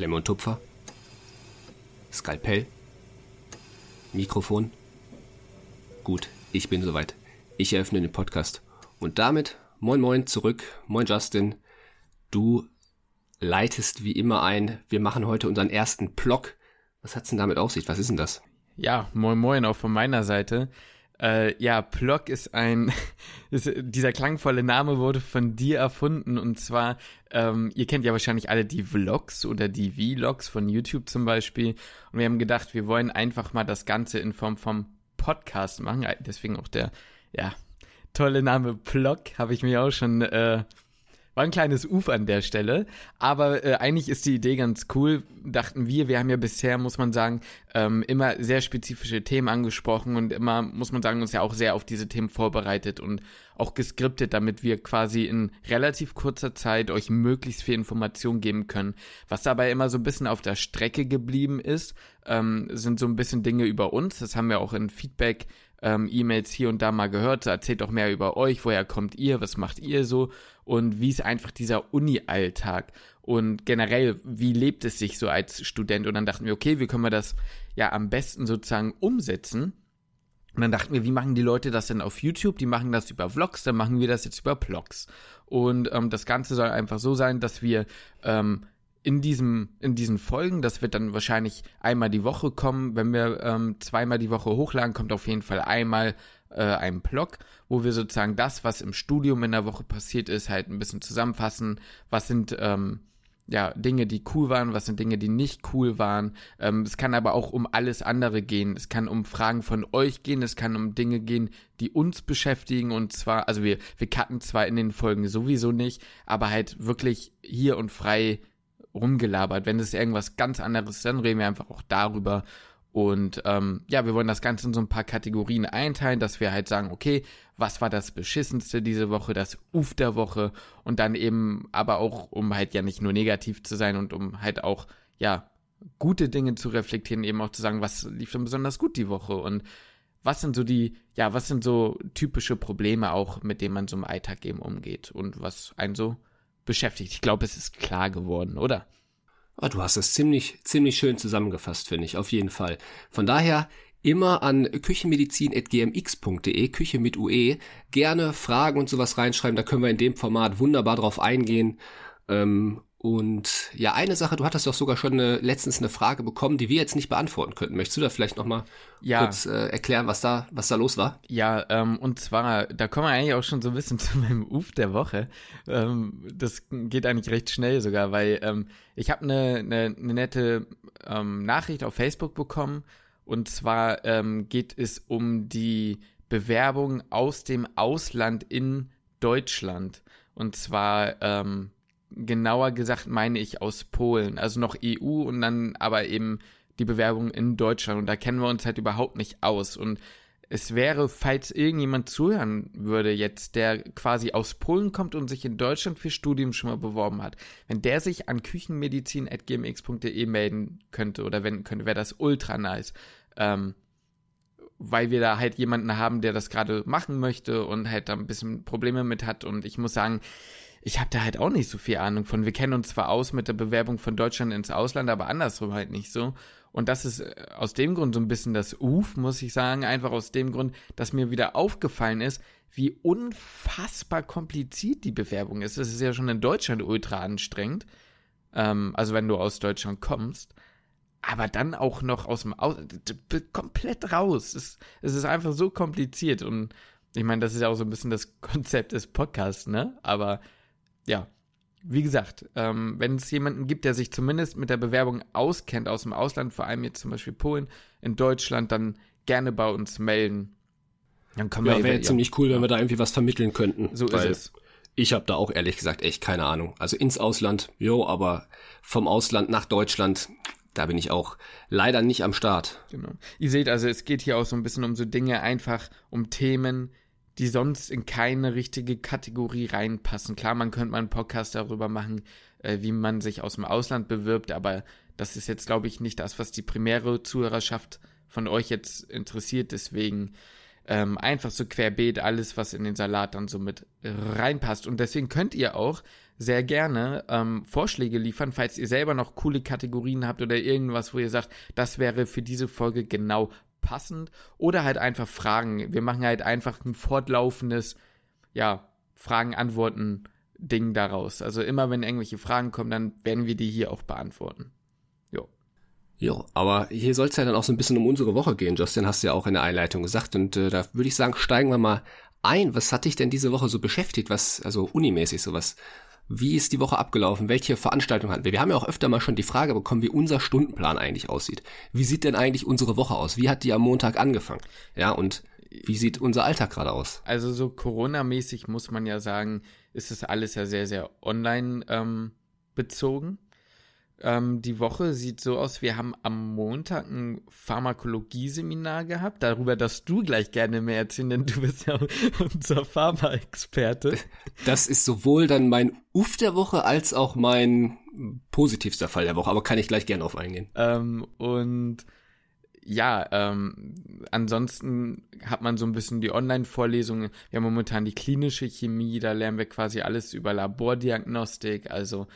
Klemme und Tupfer. Skalpell. Mikrofon. Gut, ich bin soweit. Ich eröffne den Podcast. Und damit, moin moin zurück. Moin Justin. Du leitest wie immer ein. Wir machen heute unseren ersten Block. Was hat's denn damit auf sich? Was ist denn das? Ja, moin moin auch von meiner Seite. Äh, ja, Plock ist ein, ist, dieser klangvolle Name wurde von dir erfunden und zwar, ähm, ihr kennt ja wahrscheinlich alle die Vlogs oder die Vlogs von YouTube zum Beispiel und wir haben gedacht, wir wollen einfach mal das Ganze in Form vom Podcast machen, deswegen auch der, ja, tolle Name Plock, habe ich mir auch schon äh, war ein kleines Uf an der Stelle, aber äh, eigentlich ist die Idee ganz cool, dachten wir. Wir haben ja bisher, muss man sagen, ähm, immer sehr spezifische Themen angesprochen und immer, muss man sagen, uns ja auch sehr auf diese Themen vorbereitet und auch geskriptet, damit wir quasi in relativ kurzer Zeit euch möglichst viel Information geben können. Was dabei immer so ein bisschen auf der Strecke geblieben ist, ähm, sind so ein bisschen Dinge über uns. Das haben wir auch in Feedback ähm, E-Mails hier und da mal gehört. Erzählt doch mehr über euch, woher kommt ihr, was macht ihr so und wie ist einfach dieser Uni-Alltag und generell, wie lebt es sich so als Student? Und dann dachten wir, okay, wie können wir das ja am besten sozusagen umsetzen? Und dann dachten wir, wie machen die Leute das denn auf YouTube? Die machen das über Vlogs, dann machen wir das jetzt über Blogs. Und ähm, das Ganze soll einfach so sein, dass wir ähm, in diesem in diesen Folgen, das wird dann wahrscheinlich einmal die Woche kommen. Wenn wir ähm, zweimal die Woche hochladen, kommt auf jeden Fall einmal äh, ein Blog, wo wir sozusagen das, was im Studium in der Woche passiert ist, halt ein bisschen zusammenfassen. Was sind ähm, ja, Dinge, die cool waren, was sind Dinge, die nicht cool waren. Ähm, es kann aber auch um alles andere gehen. Es kann um Fragen von euch gehen, es kann um Dinge gehen, die uns beschäftigen und zwar, also wir, wir cutten zwar in den Folgen sowieso nicht, aber halt wirklich hier und frei rumgelabert. Wenn es irgendwas ganz anderes ist, dann reden wir einfach auch darüber. Und ähm, ja, wir wollen das Ganze in so ein paar Kategorien einteilen, dass wir halt sagen, okay, was war das Beschissenste diese Woche, das Uf der Woche und dann eben aber auch, um halt ja nicht nur negativ zu sein und um halt auch, ja, gute Dinge zu reflektieren, eben auch zu sagen, was lief denn besonders gut die Woche und was sind so die, ja, was sind so typische Probleme auch, mit denen man so im Alltag eben umgeht und was einen so beschäftigt. Ich glaube, es ist klar geworden, oder? Oh, du hast es ziemlich, ziemlich schön zusammengefasst, finde ich, auf jeden Fall. Von daher immer an küchenmedizin.gmx.de, Küche mit UE, gerne Fragen und sowas reinschreiben, da können wir in dem Format wunderbar drauf eingehen. Ähm, und ja, eine Sache, du hattest doch sogar schon eine, letztens eine Frage bekommen, die wir jetzt nicht beantworten könnten. Möchtest du da vielleicht nochmal ja. kurz äh, erklären, was da, was da los war? Ja, ähm, und zwar, da kommen wir eigentlich auch schon so ein bisschen zu meinem Uf der Woche. Ähm, das geht eigentlich recht schnell sogar, weil ähm, ich habe eine, eine, eine nette ähm, Nachricht auf Facebook bekommen. Und zwar ähm, geht es um die Bewerbung aus dem Ausland in Deutschland. Und zwar ähm, genauer gesagt meine ich aus Polen, also noch EU und dann aber eben die Bewerbung in Deutschland. Und da kennen wir uns halt überhaupt nicht aus. Und es wäre, falls irgendjemand zuhören würde jetzt, der quasi aus Polen kommt und sich in Deutschland für Studium schon mal beworben hat, wenn der sich an küchenmedizin.gmx.de melden könnte oder wenn könnte, wäre das ultra nice. Ähm, weil wir da halt jemanden haben, der das gerade machen möchte und halt da ein bisschen Probleme mit hat. Und ich muss sagen, ich habe da halt auch nicht so viel Ahnung von. Wir kennen uns zwar aus mit der Bewerbung von Deutschland ins Ausland, aber andersrum halt nicht so. Und das ist äh, aus dem Grund so ein bisschen das Uf, muss ich sagen. Einfach aus dem Grund, dass mir wieder aufgefallen ist, wie unfassbar kompliziert die Bewerbung ist. Es ist ja schon in Deutschland ultra anstrengend. Ähm, also wenn du aus Deutschland kommst. Aber dann auch noch aus dem Aus komplett raus. Es, es ist einfach so kompliziert. Und ich meine, das ist ja auch so ein bisschen das Konzept des Podcasts, ne? Aber ja, wie gesagt, ähm, wenn es jemanden gibt, der sich zumindest mit der Bewerbung auskennt aus dem Ausland, vor allem jetzt zum Beispiel Polen, in Deutschland, dann gerne bei uns melden. Dann können wir ja, wäre ja. ziemlich cool, wenn wir da irgendwie was vermitteln könnten. So ist es. Ich habe da auch ehrlich gesagt echt keine Ahnung. Also ins Ausland, jo, aber vom Ausland nach Deutschland, da bin ich auch leider nicht am Start. Genau. Ihr seht also, es geht hier auch so ein bisschen um so Dinge, einfach um Themen, die sonst in keine richtige Kategorie reinpassen. Klar, man könnte mal einen Podcast darüber machen, äh, wie man sich aus dem Ausland bewirbt, aber das ist jetzt, glaube ich, nicht das, was die primäre Zuhörerschaft von euch jetzt interessiert. Deswegen ähm, einfach so querbeet alles, was in den Salat dann so mit reinpasst. Und deswegen könnt ihr auch sehr gerne ähm, Vorschläge liefern, falls ihr selber noch coole Kategorien habt oder irgendwas, wo ihr sagt, das wäre für diese Folge genau passend. Oder halt einfach Fragen. Wir machen halt einfach ein fortlaufendes, ja, Fragen-Antworten-Ding daraus. Also immer wenn irgendwelche Fragen kommen, dann werden wir die hier auch beantworten. Jo. Jo, aber hier soll es ja dann auch so ein bisschen um unsere Woche gehen, Justin, hast du ja auch in der Einleitung gesagt. Und äh, da würde ich sagen, steigen wir mal ein. Was hat dich denn diese Woche so beschäftigt? Was, also unimäßig sowas? Wie ist die Woche abgelaufen? Welche Veranstaltungen hatten wir? Wir haben ja auch öfter mal schon die Frage bekommen, wie unser Stundenplan eigentlich aussieht. Wie sieht denn eigentlich unsere Woche aus? Wie hat die am Montag angefangen? Ja, und wie sieht unser Alltag gerade aus? Also so Corona-mäßig muss man ja sagen, ist es alles ja sehr, sehr online ähm, bezogen. Ähm, die Woche sieht so aus, wir haben am Montag ein Pharmakologie-Seminar gehabt. Darüber darfst du gleich gerne mehr erzählen, denn du bist ja unser Pharma-Experte. Das ist sowohl dann mein Uff der Woche als auch mein positivster Fall der Woche, aber kann ich gleich gerne auf eingehen. Ähm, und ja, ähm, ansonsten hat man so ein bisschen die Online-Vorlesungen. Wir haben momentan die klinische Chemie, da lernen wir quasi alles über Labordiagnostik, also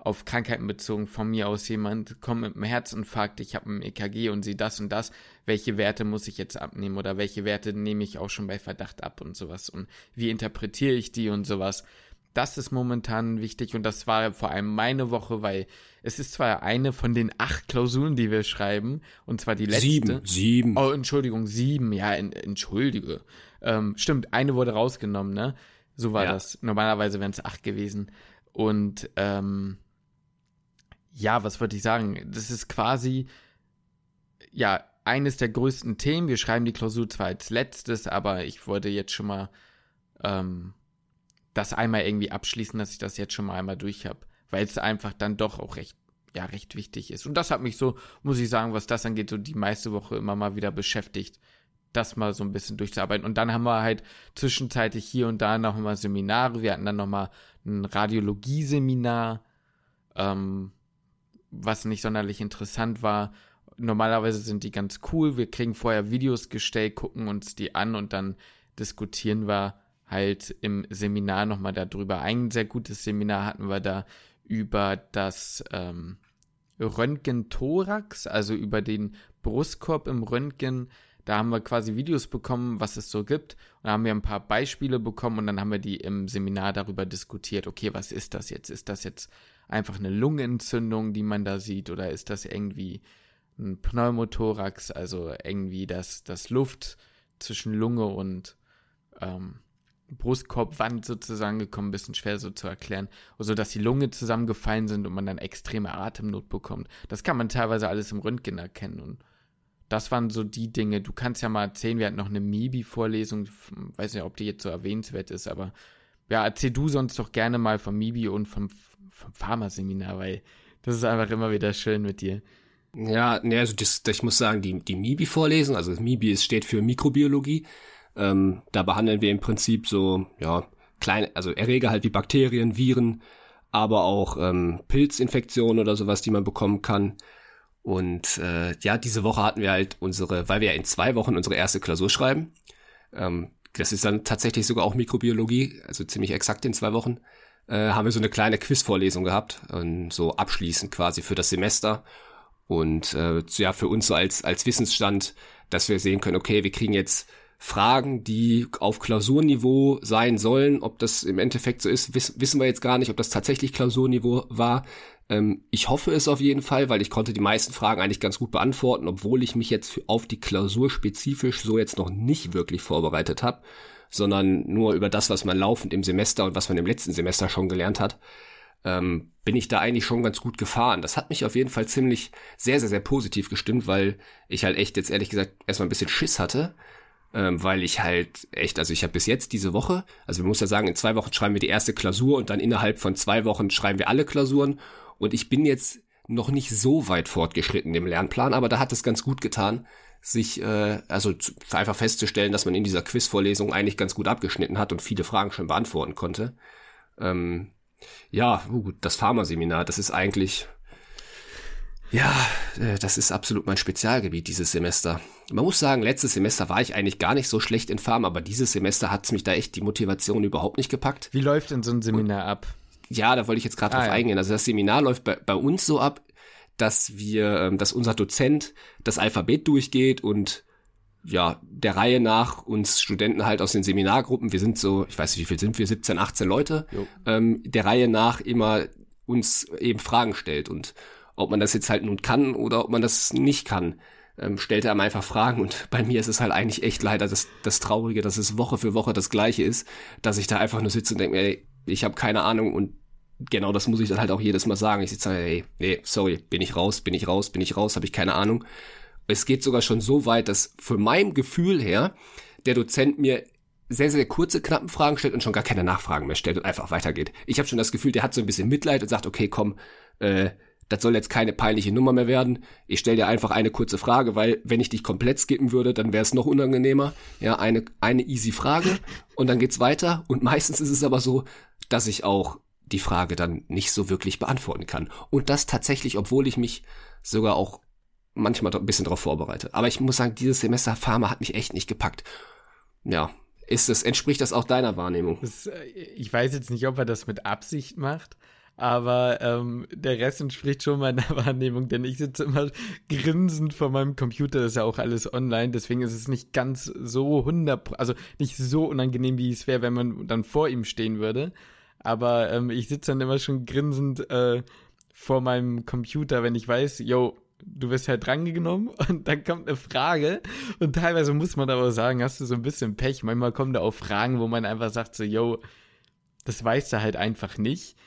auf Krankheiten bezogen von mir aus jemand kommt mit einem Herzinfarkt, ich habe ein EKG und sie das und das, welche Werte muss ich jetzt abnehmen oder welche Werte nehme ich auch schon bei Verdacht ab und sowas und wie interpretiere ich die und sowas. Das ist momentan wichtig und das war vor allem meine Woche, weil es ist zwar eine von den acht Klausuren, die wir schreiben, und zwar die letzte. Sieben, sieben. Oh, Entschuldigung, sieben, ja, in, entschuldige. Ähm, stimmt, eine wurde rausgenommen, ne? So war ja. das. Normalerweise wären es acht gewesen. Und ähm, ja, was wollte ich sagen? Das ist quasi, ja, eines der größten Themen. Wir schreiben die Klausur zwar als letztes, aber ich wollte jetzt schon mal ähm, das einmal irgendwie abschließen, dass ich das jetzt schon mal einmal durch habe, weil es einfach dann doch auch recht, ja, recht wichtig ist. Und das hat mich so, muss ich sagen, was das angeht, so die meiste Woche immer mal wieder beschäftigt, das mal so ein bisschen durchzuarbeiten. Und dann haben wir halt zwischenzeitlich hier und da noch mal Seminare. Wir hatten dann noch mal ein Radiologie-Seminar. Ähm, was nicht sonderlich interessant war. Normalerweise sind die ganz cool. Wir kriegen vorher Videos gestellt, gucken uns die an und dann diskutieren wir halt im Seminar nochmal darüber. Ein sehr gutes Seminar hatten wir da über das ähm, Röntgen-Thorax, also über den Brustkorb im Röntgen. Da haben wir quasi Videos bekommen, was es so gibt. Und da haben wir ein paar Beispiele bekommen und dann haben wir die im Seminar darüber diskutiert. Okay, was ist das jetzt? Ist das jetzt einfach eine Lungenentzündung, die man da sieht, oder ist das irgendwie ein Pneumothorax, also irgendwie das, das Luft zwischen Lunge und ähm, Brustkorbwand sozusagen gekommen, ein bisschen schwer so zu erklären, also dass die Lunge zusammengefallen sind und man dann extreme Atemnot bekommt. Das kann man teilweise alles im Röntgen erkennen und das waren so die Dinge. Du kannst ja mal erzählen, wir hatten noch eine MIBI-Vorlesung, weiß nicht, ob die jetzt so erwähnenswert ist, aber ja, erzähl du sonst doch gerne mal vom MIBI und vom vom Pharma-Seminar, weil das ist einfach immer wieder schön mit dir. Ja, ne, also das, ich muss sagen, die, die MIBI-Vorlesung, also MIBI steht für Mikrobiologie. Ähm, da behandeln wir im Prinzip so, ja, kleine, also Erreger halt wie Bakterien, Viren, aber auch ähm, Pilzinfektionen oder sowas, die man bekommen kann. Und äh, ja, diese Woche hatten wir halt unsere, weil wir ja in zwei Wochen unsere erste Klausur schreiben. Ähm, das ist dann tatsächlich sogar auch Mikrobiologie, also ziemlich exakt in zwei Wochen äh, haben wir so eine kleine Quizvorlesung gehabt, und so abschließend quasi für das Semester. Und äh, ja, für uns so als, als Wissensstand, dass wir sehen können, okay, wir kriegen jetzt Fragen, die auf Klausurniveau sein sollen. Ob das im Endeffekt so ist, wiss, wissen wir jetzt gar nicht, ob das tatsächlich Klausurniveau war. Ähm, ich hoffe es auf jeden Fall, weil ich konnte die meisten Fragen eigentlich ganz gut beantworten, obwohl ich mich jetzt auf die Klausur spezifisch so jetzt noch nicht wirklich vorbereitet habe sondern nur über das, was man laufend im Semester und was man im letzten Semester schon gelernt hat, ähm, bin ich da eigentlich schon ganz gut gefahren. Das hat mich auf jeden Fall ziemlich sehr, sehr, sehr positiv gestimmt, weil ich halt echt jetzt ehrlich gesagt erstmal ein bisschen Schiss hatte, ähm, weil ich halt echt, also ich habe bis jetzt diese Woche, also man muss ja sagen, in zwei Wochen schreiben wir die erste Klausur und dann innerhalb von zwei Wochen schreiben wir alle Klausuren und ich bin jetzt noch nicht so weit fortgeschritten im Lernplan, aber da hat es ganz gut getan, sich, äh, also zu, einfach festzustellen, dass man in dieser Quizvorlesung eigentlich ganz gut abgeschnitten hat und viele Fragen schon beantworten konnte. Ähm, ja, gut, das Pharma-Seminar, das ist eigentlich, Ja, äh, das ist absolut mein Spezialgebiet dieses Semester. Man muss sagen, letztes Semester war ich eigentlich gar nicht so schlecht in Farm, aber dieses Semester hat's mich da echt die Motivation überhaupt nicht gepackt. Wie läuft denn so ein Seminar ab? Ja, da wollte ich jetzt gerade ah, drauf ja. eingehen. Also das Seminar läuft bei, bei uns so ab, dass wir, ähm, dass unser Dozent das Alphabet durchgeht und ja, der Reihe nach uns Studenten halt aus den Seminargruppen, wir sind so, ich weiß nicht, wie viel sind wir, 17, 18 Leute, ähm, der Reihe nach immer uns eben Fragen stellt und ob man das jetzt halt nun kann oder ob man das nicht kann, ähm, stellt er einem einfach Fragen und bei mir ist es halt eigentlich echt leider das, das Traurige, dass es Woche für Woche das Gleiche ist, dass ich da einfach nur sitze und denke ey, ich habe keine Ahnung und genau das muss ich dann halt auch jedes Mal sagen. Ich da, ey, nee, sorry, bin ich raus, bin ich raus, bin ich raus, habe ich keine Ahnung. Es geht sogar schon so weit, dass von meinem Gefühl her der Dozent mir sehr, sehr kurze, knappen Fragen stellt und schon gar keine Nachfragen mehr stellt und einfach weitergeht. Ich habe schon das Gefühl, der hat so ein bisschen Mitleid und sagt, okay, komm, äh, das soll jetzt keine peinliche Nummer mehr werden. Ich stelle dir einfach eine kurze Frage, weil wenn ich dich komplett skippen würde, dann wäre es noch unangenehmer. Ja, eine, eine easy Frage und dann geht's weiter. Und meistens ist es aber so, dass ich auch die Frage dann nicht so wirklich beantworten kann. Und das tatsächlich, obwohl ich mich sogar auch manchmal ein bisschen darauf vorbereite. Aber ich muss sagen, dieses Semester Pharma hat mich echt nicht gepackt. Ja, ist es, entspricht das auch deiner Wahrnehmung? Das, äh, ich weiß jetzt nicht, ob er das mit Absicht macht, aber ähm, der Rest entspricht schon meiner Wahrnehmung, denn ich sitze immer grinsend vor meinem Computer, das ist ja auch alles online, deswegen ist es nicht ganz so hundert, also nicht so unangenehm, wie es wäre, wenn man dann vor ihm stehen würde. Aber ähm, ich sitze dann immer schon grinsend äh, vor meinem Computer, wenn ich weiß, yo, du wirst halt drangenommen und dann kommt eine Frage und teilweise muss man aber sagen, hast du so ein bisschen Pech. Manchmal kommen da auch Fragen, wo man einfach sagt so, yo, das weißt du halt einfach nicht.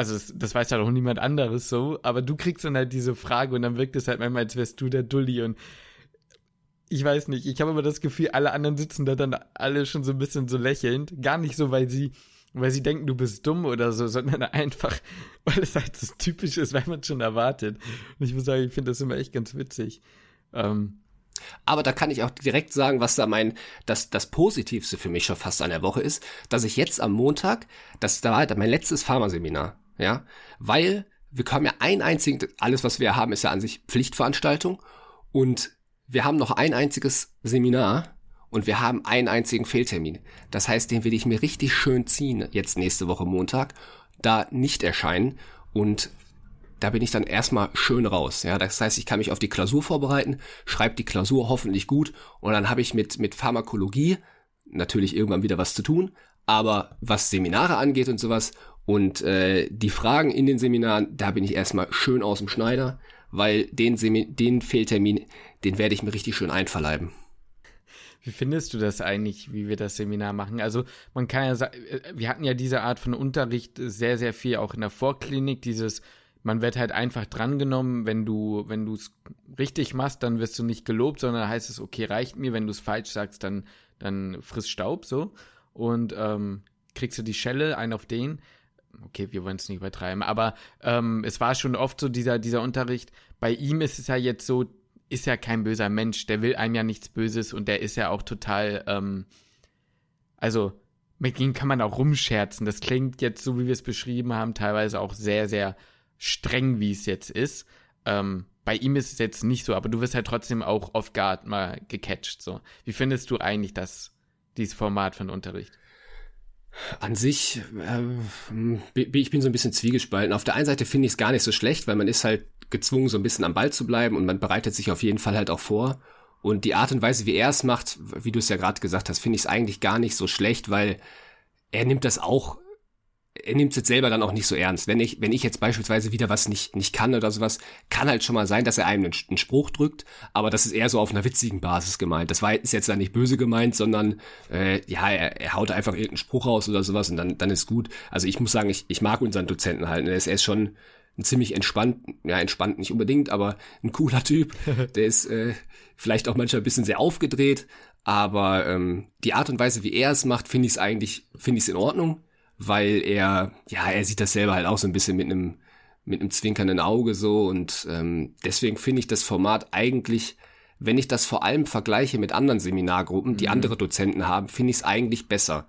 Also das, das weiß halt auch niemand anderes so, aber du kriegst dann halt diese Frage und dann wirkt es halt manchmal, als wärst du der Dulli und ich weiß nicht, ich habe immer das Gefühl, alle anderen sitzen da dann alle schon so ein bisschen so lächelnd. Gar nicht so, weil sie weil sie denken, du bist dumm oder so, sondern einfach, weil es halt so typisch ist, weil man schon erwartet. Und ich muss sagen, ich finde das immer echt ganz witzig. Ähm, aber da kann ich auch direkt sagen, was da mein, das, das Positivste für mich schon fast an der Woche ist, dass ich jetzt am Montag, das da war mein letztes Pharmaseminar, ja, weil wir kommen ja ein einzigen, alles was wir haben ist ja an sich Pflichtveranstaltung und wir haben noch ein einziges Seminar und wir haben einen einzigen Fehltermin. Das heißt, den will ich mir richtig schön ziehen, jetzt nächste Woche Montag, da nicht erscheinen und da bin ich dann erstmal schön raus. Ja, das heißt, ich kann mich auf die Klausur vorbereiten, schreibe die Klausur hoffentlich gut und dann habe ich mit, mit Pharmakologie natürlich irgendwann wieder was zu tun, aber was Seminare angeht und sowas und äh, die Fragen in den Seminaren, da bin ich erstmal schön aus dem Schneider, weil den, den Fehltermin, den werde ich mir richtig schön einverleiben. Wie findest du das eigentlich, wie wir das Seminar machen? Also man kann ja sagen, äh, wir hatten ja diese Art von Unterricht sehr, sehr viel auch in der Vorklinik, dieses, man wird halt einfach drangenommen, wenn du, wenn du es richtig machst, dann wirst du nicht gelobt, sondern heißt es, okay, reicht mir, wenn du es falsch sagst, dann, dann frisst Staub so. Und ähm, kriegst du die Schelle, ein auf den. Okay, wir wollen es nicht übertreiben, aber ähm, es war schon oft so dieser, dieser Unterricht. Bei ihm ist es ja jetzt so, ist ja kein böser Mensch, der will einem ja nichts Böses und der ist ja auch total, ähm, also mit ihm kann man auch rumscherzen. Das klingt jetzt, so wie wir es beschrieben haben, teilweise auch sehr, sehr streng, wie es jetzt ist. Ähm, bei ihm ist es jetzt nicht so, aber du wirst halt trotzdem auch off guard mal gecatcht. So. Wie findest du eigentlich das, dieses Format von Unterricht? An sich, äh, ich bin so ein bisschen zwiegespalten. Auf der einen Seite finde ich es gar nicht so schlecht, weil man ist halt gezwungen, so ein bisschen am Ball zu bleiben und man bereitet sich auf jeden Fall halt auch vor. Und die Art und Weise, wie er es macht, wie du es ja gerade gesagt hast, finde ich es eigentlich gar nicht so schlecht, weil er nimmt das auch er nimmt es jetzt selber dann auch nicht so ernst. Wenn ich, wenn ich jetzt beispielsweise wieder was nicht, nicht kann oder sowas, kann halt schon mal sein, dass er einem einen, einen Spruch drückt, aber das ist eher so auf einer witzigen Basis gemeint. Das war ist jetzt dann nicht böse gemeint, sondern äh, ja, er, er haut einfach irgendeinen Spruch raus oder sowas und dann, dann ist gut. Also ich muss sagen, ich, ich mag unseren Dozenten halt. Er ist, er ist schon ein ziemlich entspannt, ja, entspannt nicht unbedingt, aber ein cooler Typ. Der ist äh, vielleicht auch manchmal ein bisschen sehr aufgedreht, aber ähm, die Art und Weise, wie er es macht, finde ich es eigentlich, finde ich es in Ordnung weil er, ja, er sieht das selber halt auch so ein bisschen mit einem, mit einem zwinkernden Auge so und ähm, deswegen finde ich das Format eigentlich, wenn ich das vor allem vergleiche mit anderen Seminargruppen, die mhm. andere Dozenten haben, finde ich es eigentlich besser,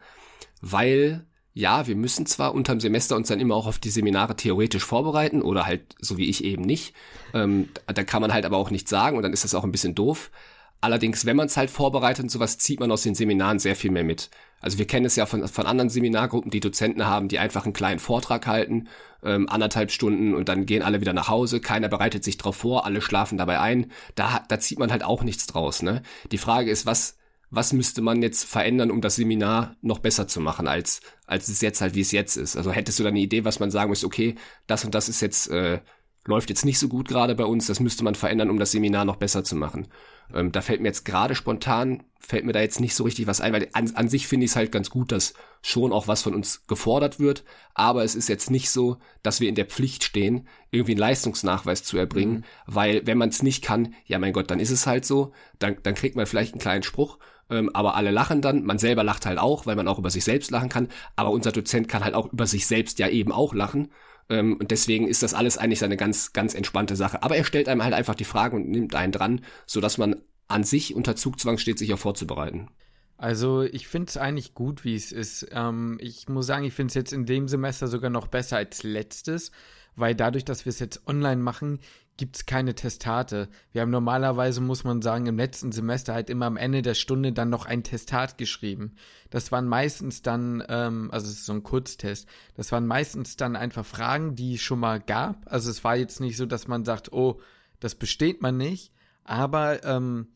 weil ja, wir müssen zwar unterm Semester uns dann immer auch auf die Seminare theoretisch vorbereiten oder halt so wie ich eben nicht. Ähm, da kann man halt aber auch nichts sagen und dann ist das auch ein bisschen doof. Allerdings, wenn man es halt vorbereitet und sowas, zieht man aus den Seminaren sehr viel mehr mit. Also wir kennen es ja von, von anderen Seminargruppen, die Dozenten haben, die einfach einen kleinen Vortrag halten, ähm, anderthalb Stunden und dann gehen alle wieder nach Hause, keiner bereitet sich drauf vor, alle schlafen dabei ein. Da, da zieht man halt auch nichts draus. Ne? Die Frage ist, was, was müsste man jetzt verändern, um das Seminar noch besser zu machen, als, als es jetzt halt, wie es jetzt ist. Also hättest du da eine Idee, was man sagen müsste, okay, das und das ist jetzt, äh, läuft jetzt nicht so gut gerade bei uns, das müsste man verändern, um das Seminar noch besser zu machen. Ähm, da fällt mir jetzt gerade spontan, fällt mir da jetzt nicht so richtig was ein, weil an, an sich finde ich es halt ganz gut, dass schon auch was von uns gefordert wird, aber es ist jetzt nicht so, dass wir in der Pflicht stehen, irgendwie einen Leistungsnachweis zu erbringen, mhm. weil wenn man es nicht kann, ja mein Gott, dann ist es halt so, dann, dann kriegt man vielleicht einen kleinen Spruch, ähm, aber alle lachen dann, man selber lacht halt auch, weil man auch über sich selbst lachen kann, aber unser Dozent kann halt auch über sich selbst ja eben auch lachen ähm, und deswegen ist das alles eigentlich eine ganz, ganz entspannte Sache. Aber er stellt einem halt einfach die Fragen und nimmt einen dran, sodass man an sich unter Zugzwang steht, sich auch vorzubereiten. Also ich finde es eigentlich gut, wie es ist. Ähm, ich muss sagen, ich finde es jetzt in dem Semester sogar noch besser als letztes, weil dadurch, dass wir es jetzt online machen, gibt es keine Testate. Wir haben normalerweise, muss man sagen, im letzten Semester halt immer am Ende der Stunde dann noch ein Testat geschrieben. Das waren meistens dann, ähm, also es ist so ein Kurztest, das waren meistens dann einfach Fragen, die es schon mal gab. Also es war jetzt nicht so, dass man sagt, oh, das besteht man nicht, aber ähm,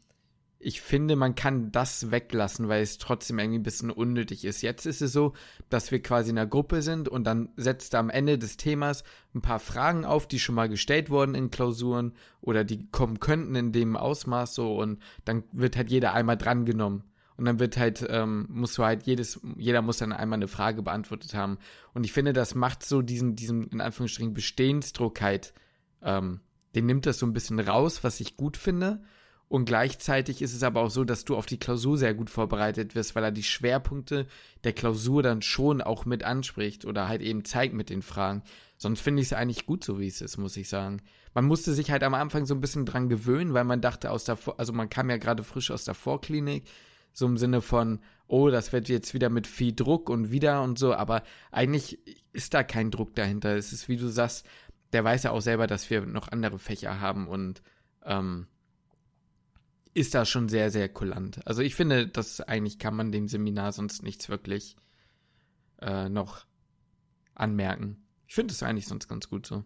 ich finde, man kann das weglassen, weil es trotzdem irgendwie ein bisschen unnötig ist. Jetzt ist es so, dass wir quasi in einer Gruppe sind und dann setzt er am Ende des Themas ein paar Fragen auf, die schon mal gestellt wurden in Klausuren oder die kommen könnten in dem Ausmaß so und dann wird halt jeder einmal drangenommen. Und dann wird halt, ähm, musst halt jedes, jeder muss dann einmal eine Frage beantwortet haben. Und ich finde, das macht so diesen, diesen, in Anführungsstrichen, Bestehensdruck halt, ähm, den nimmt das so ein bisschen raus, was ich gut finde. Und gleichzeitig ist es aber auch so, dass du auf die Klausur sehr gut vorbereitet wirst, weil er die Schwerpunkte der Klausur dann schon auch mit anspricht oder halt eben zeigt mit den Fragen. Sonst finde ich es eigentlich gut so, wie es ist, muss ich sagen. Man musste sich halt am Anfang so ein bisschen dran gewöhnen, weil man dachte aus der, Vor also man kam ja gerade frisch aus der Vorklinik, so im Sinne von, oh, das wird jetzt wieder mit viel Druck und wieder und so, aber eigentlich ist da kein Druck dahinter. Es ist, wie du sagst, der weiß ja auch selber, dass wir noch andere Fächer haben und ähm, ist da schon sehr, sehr kulant. Also ich finde, das eigentlich kann man dem Seminar sonst nichts wirklich äh, noch anmerken. Ich finde es eigentlich sonst ganz gut so.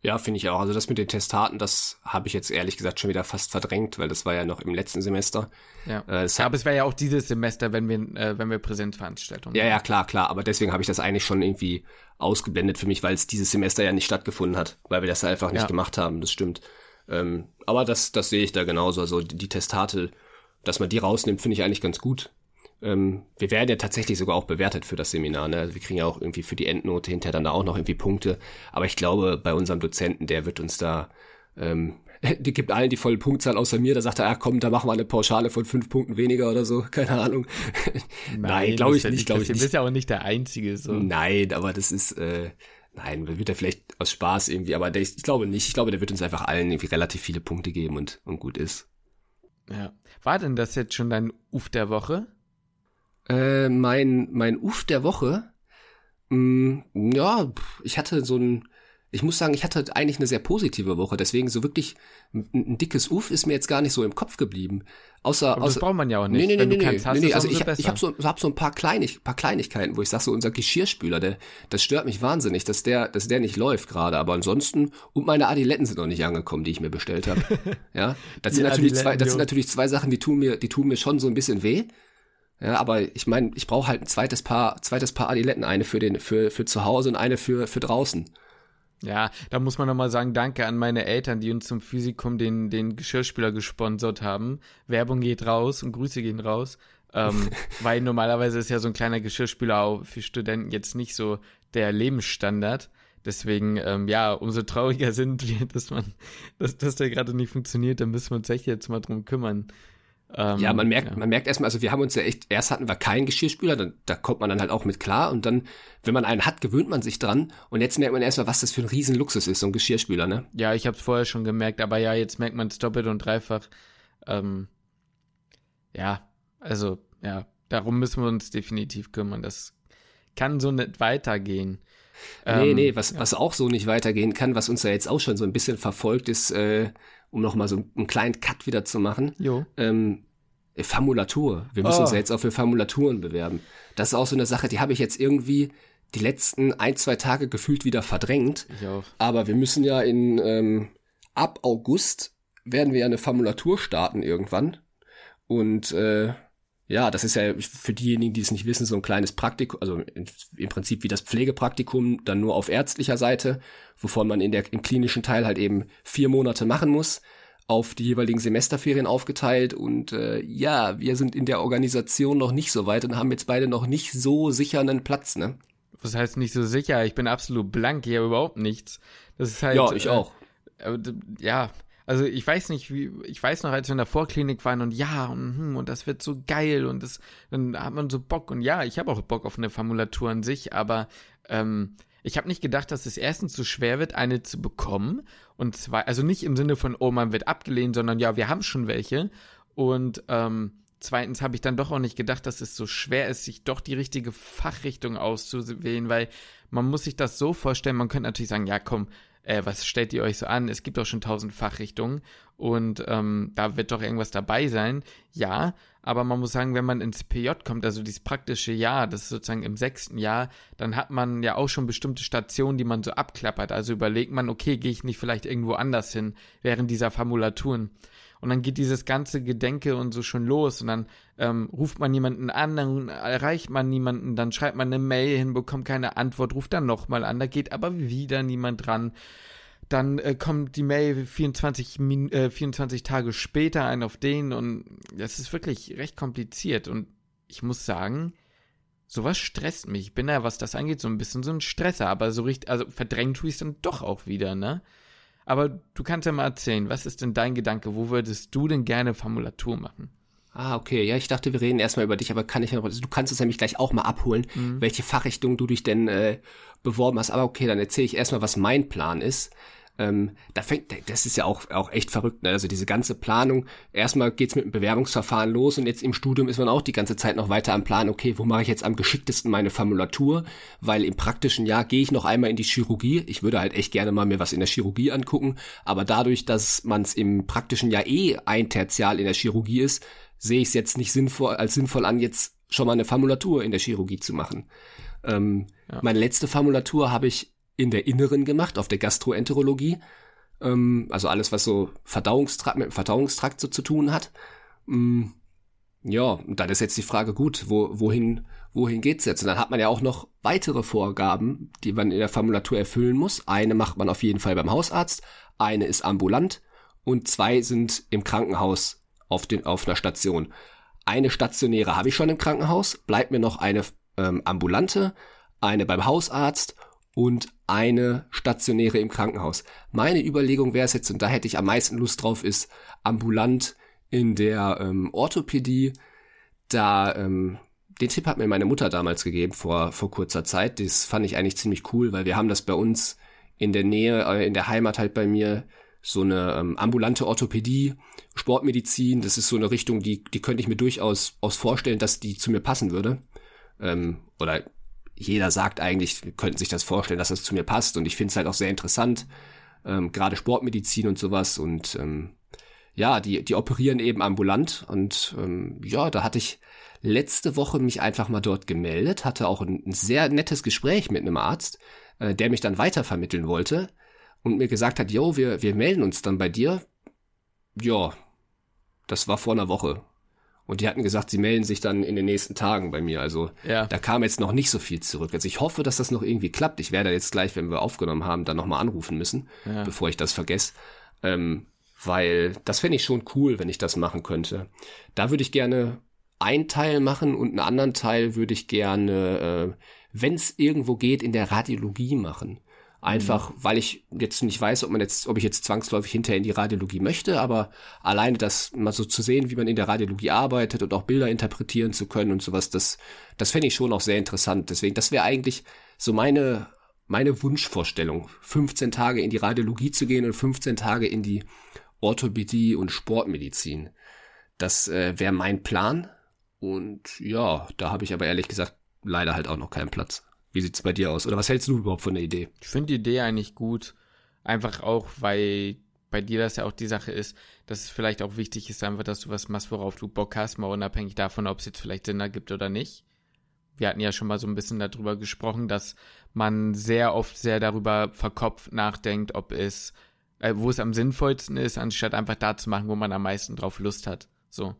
Ja, finde ich auch. Also das mit den Testaten, das habe ich jetzt ehrlich gesagt schon wieder fast verdrängt, weil das war ja noch im letzten Semester. Ja, äh, ja aber es wäre ja auch dieses Semester, wenn wir, äh, wenn wir Präsenzveranstaltungen Ja, ja, klar, klar. Aber deswegen habe ich das eigentlich schon irgendwie ausgeblendet für mich, weil es dieses Semester ja nicht stattgefunden hat, weil wir das einfach nicht ja. gemacht haben. Das stimmt. Ähm, aber das, das sehe ich da genauso. Also die, die Testate, dass man die rausnimmt, finde ich eigentlich ganz gut. Ähm, wir werden ja tatsächlich sogar auch bewertet für das Seminar. Ne? Wir kriegen ja auch irgendwie für die Endnote hinterher dann da auch noch irgendwie Punkte. Aber ich glaube, bei unserem Dozenten, der wird uns da, ähm, die gibt allen die volle Punktzahl außer mir. Da sagt er, ach komm, da machen wir eine Pauschale von fünf Punkten weniger oder so. Keine Ahnung. Nein, Nein glaube ich nicht. Glaube ich nicht. Du bist ja auch nicht der Einzige. So. Nein, aber das ist, äh, Nein, wird er vielleicht aus Spaß irgendwie, aber der, ich glaube nicht. Ich glaube, der wird uns einfach allen irgendwie relativ viele Punkte geben und, und gut ist. Ja. War denn das jetzt schon dein Uf der Woche? Äh, mein, mein Uf der Woche? Mm, ja, ich hatte so ein, ich muss sagen, ich hatte eigentlich eine sehr positive Woche, deswegen so wirklich ein, ein dickes Uff ist mir jetzt gar nicht so im Kopf geblieben. Außer, Aber das außer, braucht man ja auch nicht. Nee, nee, Wenn nee, du nee, hast, nee, nee. Also ich, ich habe so, hab so ein paar, Kleinig, paar Kleinigkeiten, wo ich sage, so unser Geschirrspüler, der, das stört mich wahnsinnig, dass der, dass der nicht läuft gerade. Aber ansonsten, und meine Adiletten sind noch nicht angekommen, die ich mir bestellt habe. ja, das sind natürlich zwei, das sind natürlich zwei Sachen, die tun mir, die tun mir schon so ein bisschen weh. Ja, aber ich meine, ich brauche halt ein zweites Paar, zweites Paar Adiletten, eine für den, für, für zu Hause und eine für, für draußen. Ja, da muss man nochmal sagen, danke an meine Eltern, die uns zum Physikum den, den Geschirrspüler gesponsert haben. Werbung geht raus und Grüße gehen raus. Ähm, weil normalerweise ist ja so ein kleiner Geschirrspüler auch für Studenten jetzt nicht so der Lebensstandard. Deswegen, ähm, ja, umso trauriger sind wir, dass man, dass, dass der gerade nicht funktioniert, dann müssen wir uns echt jetzt mal drum kümmern. Ähm, ja, man merkt, ja. man merkt erstmal, also wir haben uns ja echt, erst hatten wir keinen Geschirrspüler, dann, da kommt man dann halt auch mit klar und dann, wenn man einen hat, gewöhnt man sich dran und jetzt merkt man erstmal, was das für ein Riesenluxus ist, so ein Geschirrspüler, ne? Ja, ich habe es vorher schon gemerkt, aber ja, jetzt merkt man es doppelt und dreifach. Ähm, ja, also, ja, darum müssen wir uns definitiv kümmern, das kann so nicht weitergehen. Nee, ähm, nee, was, ja. was auch so nicht weitergehen kann, was uns ja jetzt auch schon so ein bisschen verfolgt ist, äh, um nochmal so einen kleinen Cut wieder zu machen. Jo. Ähm, Formulatur. Wir müssen oh. uns ja jetzt auch für Formulaturen bewerben. Das ist auch so eine Sache, die habe ich jetzt irgendwie die letzten ein, zwei Tage gefühlt wieder verdrängt. Ich auch. Aber wir müssen ja in ähm, ab August werden wir ja eine Formulatur starten irgendwann. Und äh, ja, das ist ja für diejenigen, die es nicht wissen, so ein kleines Praktikum, also im Prinzip wie das Pflegepraktikum, dann nur auf ärztlicher Seite, wovon man in der, im klinischen Teil halt eben vier Monate machen muss, auf die jeweiligen Semesterferien aufgeteilt. Und äh, ja, wir sind in der Organisation noch nicht so weit und haben jetzt beide noch nicht so sicher einen Platz, ne? Was heißt nicht so sicher? Ich bin absolut blank, ich habe überhaupt nichts. Das ist halt. Ja, ich äh, auch. Äh, ja, also ich weiß nicht, wie, ich weiß noch, als wir in der Vorklinik waren und ja, und, hm, und das wird so geil und das, dann hat man so Bock und ja, ich habe auch Bock auf eine Formulatur an sich, aber ähm, ich habe nicht gedacht, dass es erstens so schwer wird, eine zu bekommen und zwei, also nicht im Sinne von, oh, man wird abgelehnt, sondern ja, wir haben schon welche und ähm, zweitens habe ich dann doch auch nicht gedacht, dass es so schwer ist, sich doch die richtige Fachrichtung auszuwählen, weil man muss sich das so vorstellen, man könnte natürlich sagen, ja komm, äh, was stellt ihr euch so an? Es gibt doch schon tausend Fachrichtungen und ähm, da wird doch irgendwas dabei sein. Ja, aber man muss sagen, wenn man ins PJ kommt, also dieses praktische Jahr, das ist sozusagen im sechsten Jahr, dann hat man ja auch schon bestimmte Stationen, die man so abklappert. Also überlegt man, okay, gehe ich nicht vielleicht irgendwo anders hin während dieser Formulaturen. Und dann geht dieses ganze Gedenke und so schon los und dann ähm, ruft man jemanden an, dann erreicht man niemanden, dann schreibt man eine Mail hin, bekommt keine Antwort, ruft dann nochmal an, da geht aber wieder niemand dran. Dann äh, kommt die Mail 24, äh, 24 Tage später ein auf den und das ist wirklich recht kompliziert und ich muss sagen, sowas stresst mich. Ich bin ja, was das angeht, so ein bisschen so ein Stresser, aber so richtig, also verdrängt tue ich es dann doch auch wieder, ne? Aber du kannst ja mal erzählen, was ist denn dein Gedanke? Wo würdest du denn gerne Formulatur machen? Ah, okay. Ja, ich dachte, wir reden erstmal über dich, aber kann ich noch, also du kannst es nämlich gleich auch mal abholen, mhm. welche Fachrichtung du dich denn äh, beworben hast. Aber okay, dann erzähle ich erstmal, was mein Plan ist. Ähm, da fängt, das ist ja auch, auch echt verrückt, ne? Also diese ganze Planung, erstmal geht's mit dem Bewerbungsverfahren los und jetzt im Studium ist man auch die ganze Zeit noch weiter am Plan, okay, wo mache ich jetzt am geschicktesten meine Formulatur? Weil im praktischen Jahr gehe ich noch einmal in die Chirurgie. Ich würde halt echt gerne mal mir was in der Chirurgie angucken, aber dadurch, dass man es im praktischen Jahr eh ein Tertial in der Chirurgie ist, sehe ich es jetzt nicht sinnvoll, als sinnvoll an, jetzt schon mal eine Formulatur in der Chirurgie zu machen. Ähm, ja. Meine letzte Formulatur habe ich in der Inneren gemacht, auf der Gastroenterologie. Ähm, also alles, was so Verdauungstrakt, mit dem Verdauungstrakt so zu tun hat. Ähm, ja, und dann ist jetzt die Frage, gut, wo, wohin, wohin geht's jetzt? Und dann hat man ja auch noch weitere Vorgaben, die man in der Formulatur erfüllen muss. Eine macht man auf jeden Fall beim Hausarzt, eine ist ambulant und zwei sind im Krankenhaus auf, den, auf einer Station. Eine stationäre habe ich schon im Krankenhaus, bleibt mir noch eine ähm, ambulante, eine beim Hausarzt und eine stationäre im Krankenhaus. Meine Überlegung wäre es jetzt, und da hätte ich am meisten Lust drauf, ist ambulant in der ähm, Orthopädie. Da, ähm, den Tipp hat mir meine Mutter damals gegeben vor, vor kurzer Zeit. Das fand ich eigentlich ziemlich cool, weil wir haben das bei uns in der Nähe, äh, in der Heimat halt bei mir, so eine ähm, ambulante Orthopädie, Sportmedizin. Das ist so eine Richtung, die, die könnte ich mir durchaus aus vorstellen, dass die zu mir passen würde. Ähm, oder jeder sagt eigentlich, könnten sich das vorstellen, dass das zu mir passt. Und ich finde es halt auch sehr interessant, ähm, gerade Sportmedizin und sowas. Und ähm, ja, die, die operieren eben ambulant. Und ähm, ja, da hatte ich letzte Woche mich einfach mal dort gemeldet, hatte auch ein, ein sehr nettes Gespräch mit einem Arzt, äh, der mich dann weitervermitteln wollte und mir gesagt hat, yo, wir, wir melden uns dann bei dir. Ja, das war vor einer Woche. Und die hatten gesagt, sie melden sich dann in den nächsten Tagen bei mir. Also ja. da kam jetzt noch nicht so viel zurück. Also ich hoffe, dass das noch irgendwie klappt. Ich werde jetzt gleich, wenn wir aufgenommen haben, dann nochmal anrufen müssen, ja. bevor ich das vergesse. Ähm, weil das fände ich schon cool, wenn ich das machen könnte. Da würde ich gerne einen Teil machen und einen anderen Teil würde ich gerne, äh, wenn es irgendwo geht, in der Radiologie machen. Einfach, mhm. weil ich jetzt nicht weiß, ob man jetzt, ob ich jetzt zwangsläufig hinterher in die Radiologie möchte, aber alleine das mal so zu sehen, wie man in der Radiologie arbeitet und auch Bilder interpretieren zu können und sowas, das, das fände ich schon auch sehr interessant. Deswegen, das wäre eigentlich so meine, meine Wunschvorstellung, 15 Tage in die Radiologie zu gehen und 15 Tage in die Orthopädie und Sportmedizin. Das äh, wäre mein Plan. Und ja, da habe ich aber ehrlich gesagt leider halt auch noch keinen Platz. Wie sieht's bei dir aus? Oder was hältst du überhaupt von der Idee? Ich finde die Idee eigentlich gut. Einfach auch, weil bei dir das ja auch die Sache ist, dass es vielleicht auch wichtig ist, einfach, dass du was machst, worauf du Bock hast, mal unabhängig davon, ob es jetzt vielleicht Sinn ergibt oder nicht. Wir hatten ja schon mal so ein bisschen darüber gesprochen, dass man sehr oft sehr darüber verkopft nachdenkt, ob es, äh, wo es am sinnvollsten ist, anstatt einfach da zu machen, wo man am meisten drauf Lust hat. So.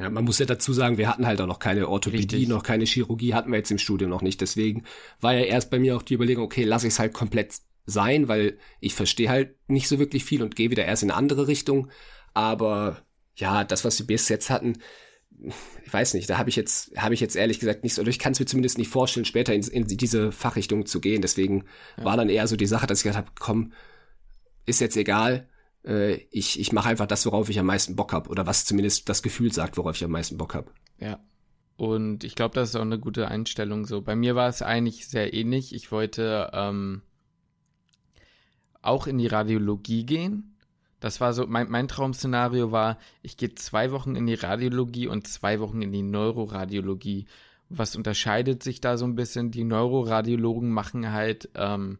Ja, man muss ja dazu sagen, wir hatten halt auch noch keine Orthopädie, Richtig. noch keine Chirurgie, hatten wir jetzt im Studium noch nicht. Deswegen war ja erst bei mir auch die Überlegung, okay, lasse ich es halt komplett sein, weil ich verstehe halt nicht so wirklich viel und gehe wieder erst in eine andere Richtung. Aber ja, das, was wir bis jetzt hatten, ich weiß nicht, da habe ich jetzt, habe ich jetzt ehrlich gesagt nichts, oder ich kann es mir zumindest nicht vorstellen, später in, in diese Fachrichtung zu gehen. Deswegen ja. war dann eher so die Sache, dass ich gesagt habe, komm, ist jetzt egal, äh, ich, ich mache einfach das, worauf ich am meisten Bock habe. Oder was zumindest das Gefühl sagt, worauf ich am meisten Bock habe. Ja. Und ich glaube, das ist auch eine gute Einstellung so. Bei mir war es eigentlich sehr ähnlich. Ich wollte ähm, auch in die Radiologie gehen. Das war so, mein, mein Traum-Szenario war, ich gehe zwei Wochen in die Radiologie und zwei Wochen in die Neuroradiologie. Was unterscheidet sich da so ein bisschen? Die Neuroradiologen machen halt ähm,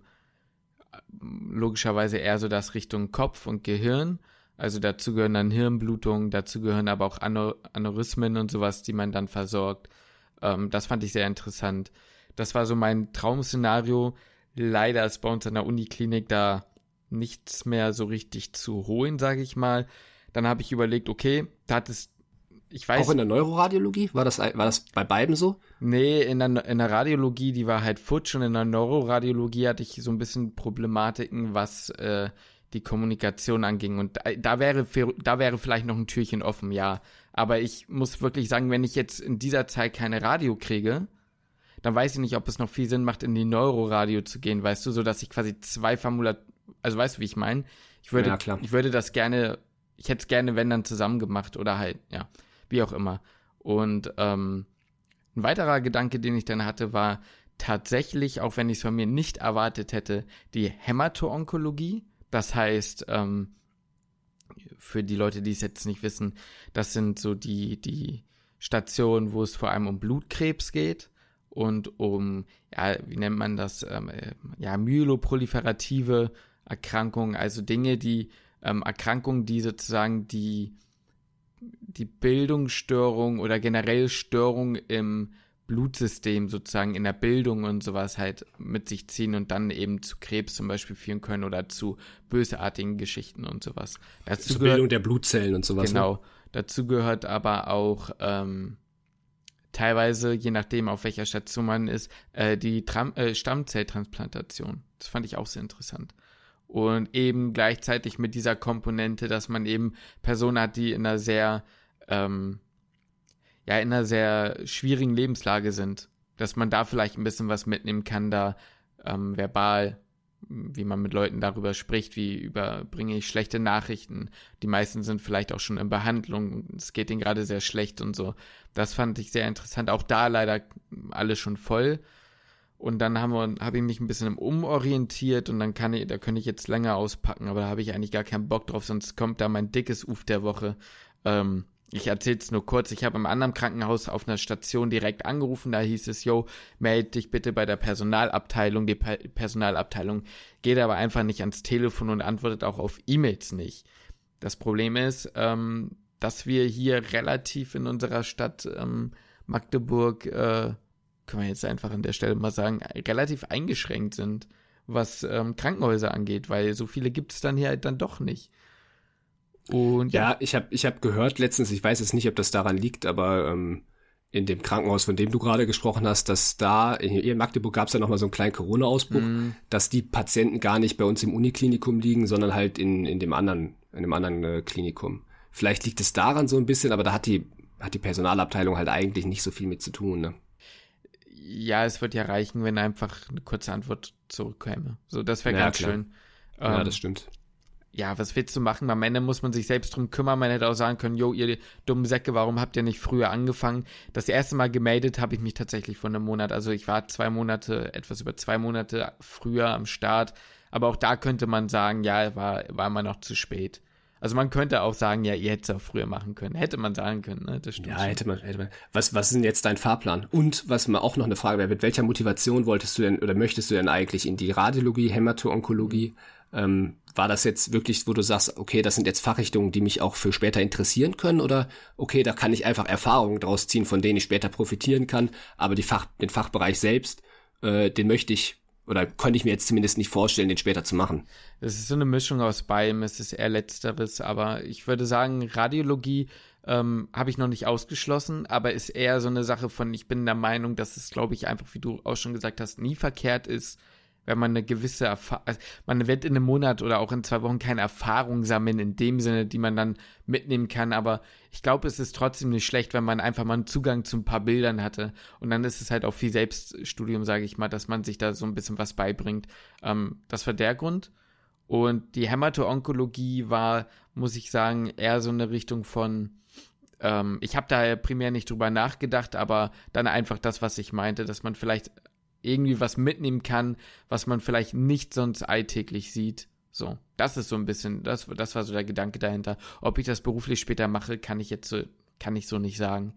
logischerweise eher so das Richtung Kopf und Gehirn. Also dazu gehören dann Hirnblutungen, dazu gehören aber auch Aneurysmen und sowas, die man dann versorgt. Ähm, das fand ich sehr interessant. Das war so mein Traum-Szenario. Leider ist bei uns an der Uniklinik da nichts mehr so richtig zu holen, sage ich mal. Dann habe ich überlegt, okay, da hat es ich weiß. Auch in der Neuroradiologie? War das, war das bei beiden so? Nee, in der, in der Radiologie, die war halt futsch und in der Neuroradiologie hatte ich so ein bisschen Problematiken, was äh, die Kommunikation anging. Und da, da, wäre, da wäre vielleicht noch ein Türchen offen, ja. Aber ich muss wirklich sagen, wenn ich jetzt in dieser Zeit keine Radio kriege, dann weiß ich nicht, ob es noch viel Sinn macht, in die Neuroradio zu gehen, weißt du, so dass ich quasi zwei Formulat, also weißt du, wie ich meine? Ich würde, ja, ich würde das gerne, ich hätte es gerne, wenn dann zusammen gemacht oder halt, ja wie auch immer. Und ähm, ein weiterer Gedanke, den ich dann hatte, war tatsächlich, auch wenn ich es von mir nicht erwartet hätte, die Hämato-Onkologie. Das heißt, ähm, für die Leute, die es jetzt nicht wissen, das sind so die, die Stationen, wo es vor allem um Blutkrebs geht und um, ja, wie nennt man das, ähm, äh, ja, myeloproliferative Erkrankungen, also Dinge, die, ähm, Erkrankungen, die sozusagen die die Bildungsstörung oder generell Störung im Blutsystem sozusagen in der Bildung und sowas halt mit sich ziehen und dann eben zu Krebs zum Beispiel führen können oder zu bösartigen Geschichten und sowas. Dazu Zur gehört, Bildung der Blutzellen und sowas. Ne? Genau. Ne? Dazu gehört aber auch ähm, teilweise, je nachdem auf welcher Station man ist, äh, die Tram äh, Stammzelltransplantation. Das fand ich auch sehr interessant und eben gleichzeitig mit dieser Komponente, dass man eben Personen hat, die in einer sehr, ähm, ja, in einer sehr schwierigen Lebenslage sind, dass man da vielleicht ein bisschen was mitnehmen kann, da ähm, verbal, wie man mit Leuten darüber spricht, wie überbringe ich schlechte Nachrichten. Die meisten sind vielleicht auch schon in Behandlung, es geht ihnen gerade sehr schlecht und so. Das fand ich sehr interessant. Auch da leider alle schon voll. Und dann habe ich mich ein bisschen umorientiert und dann kann ich, da könnte ich jetzt länger auspacken, aber da habe ich eigentlich gar keinen Bock drauf, sonst kommt da mein dickes Uf der Woche. Ähm, ich erzähle es nur kurz. Ich habe im anderen Krankenhaus auf einer Station direkt angerufen. Da hieß es, yo, melde dich bitte bei der Personalabteilung. Die per Personalabteilung geht aber einfach nicht ans Telefon und antwortet auch auf E-Mails nicht. Das Problem ist, ähm, dass wir hier relativ in unserer Stadt ähm, Magdeburg äh, können wir jetzt einfach an der Stelle mal sagen, relativ eingeschränkt sind, was ähm, Krankenhäuser angeht, weil so viele gibt es dann hier halt dann doch nicht. Und ja, ich habe ich hab gehört letztens, ich weiß jetzt nicht, ob das daran liegt, aber ähm, in dem Krankenhaus, von dem du gerade gesprochen hast, dass da, hier in Magdeburg gab es ja nochmal so einen kleinen Corona-Ausbruch, mm. dass die Patienten gar nicht bei uns im Uniklinikum liegen, sondern halt in, in dem anderen, in dem anderen äh, Klinikum. Vielleicht liegt es daran so ein bisschen, aber da hat die, hat die Personalabteilung halt eigentlich nicht so viel mit zu tun, ne? ja, es wird ja reichen, wenn einfach eine kurze Antwort zurückkäme. So, das wäre ja, ganz klar. schön. Ja, ähm, das stimmt. Ja, was willst du machen? Am Ende muss man sich selbst drum kümmern. Man hätte auch sagen können, jo, ihr dummen Säcke, warum habt ihr nicht früher angefangen? Das erste Mal gemeldet habe ich mich tatsächlich vor einem Monat. Also ich war zwei Monate, etwas über zwei Monate früher am Start. Aber auch da könnte man sagen, ja, war, war immer noch zu spät. Also man könnte auch sagen, ja, ihr hättet es auch früher machen können. Hätte man sagen können, ne? Das stimmt. Ja, hätte man, hätte man. Was, was ist denn jetzt dein Fahrplan? Und was mir auch noch eine Frage wäre, mit welcher Motivation wolltest du denn oder möchtest du denn eigentlich in die Radiologie, Hämato-Onkologie? Ähm, war das jetzt wirklich, wo du sagst, okay, das sind jetzt Fachrichtungen, die mich auch für später interessieren können? Oder okay, da kann ich einfach Erfahrungen draus ziehen, von denen ich später profitieren kann, aber die Fach, den Fachbereich selbst, äh, den möchte ich oder konnte ich mir jetzt zumindest nicht vorstellen, den später zu machen. Es ist so eine Mischung aus beidem, es ist eher letzteres, aber ich würde sagen, Radiologie ähm, habe ich noch nicht ausgeschlossen, aber ist eher so eine Sache von, ich bin der Meinung, dass es, glaube ich, einfach, wie du auch schon gesagt hast, nie verkehrt ist, wenn man eine gewisse Erfahrung, also man wird in einem Monat oder auch in zwei Wochen keine Erfahrung sammeln in dem Sinne, die man dann mitnehmen kann, aber ich glaube, es ist trotzdem nicht schlecht, wenn man einfach mal einen Zugang zu ein paar Bildern hatte. Und dann ist es halt auch viel Selbststudium, sage ich mal, dass man sich da so ein bisschen was beibringt. Ähm, das war der Grund. Und die Hämato-Onkologie war, muss ich sagen, eher so eine Richtung von ähm, ich habe da primär nicht drüber nachgedacht, aber dann einfach das, was ich meinte, dass man vielleicht irgendwie was mitnehmen kann, was man vielleicht nicht sonst alltäglich sieht. So, das ist so ein bisschen, das, das war so der Gedanke dahinter. Ob ich das beruflich später mache, kann ich jetzt so, kann ich so nicht sagen.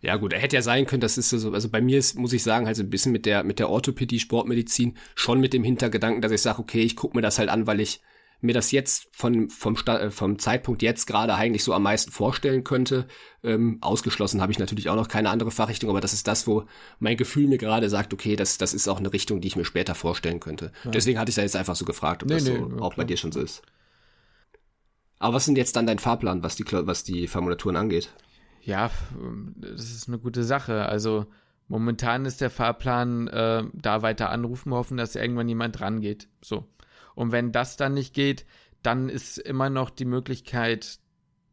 Ja, gut, er hätte ja sein können, das ist so, also bei mir ist, muss ich sagen, halt so ein bisschen mit der, mit der Orthopädie, Sportmedizin, schon mit dem Hintergedanken, dass ich sage, okay, ich gucke mir das halt an, weil ich mir das jetzt von, vom, äh, vom Zeitpunkt jetzt gerade eigentlich so am meisten vorstellen könnte. Ähm, ausgeschlossen habe ich natürlich auch noch keine andere Fachrichtung, aber das ist das, wo mein Gefühl mir gerade sagt, okay, das, das ist auch eine Richtung, die ich mir später vorstellen könnte. Ja. Deswegen hatte ich da jetzt einfach so gefragt, ob nee, das so nee, auch bei dir schon so ist. Aber was sind jetzt dann dein Fahrplan, was die, was die Formulaturen angeht? Ja, das ist eine gute Sache. Also momentan ist der Fahrplan äh, da weiter anrufen, hoffen, dass irgendwann jemand rangeht. So. Und wenn das dann nicht geht, dann ist immer noch die Möglichkeit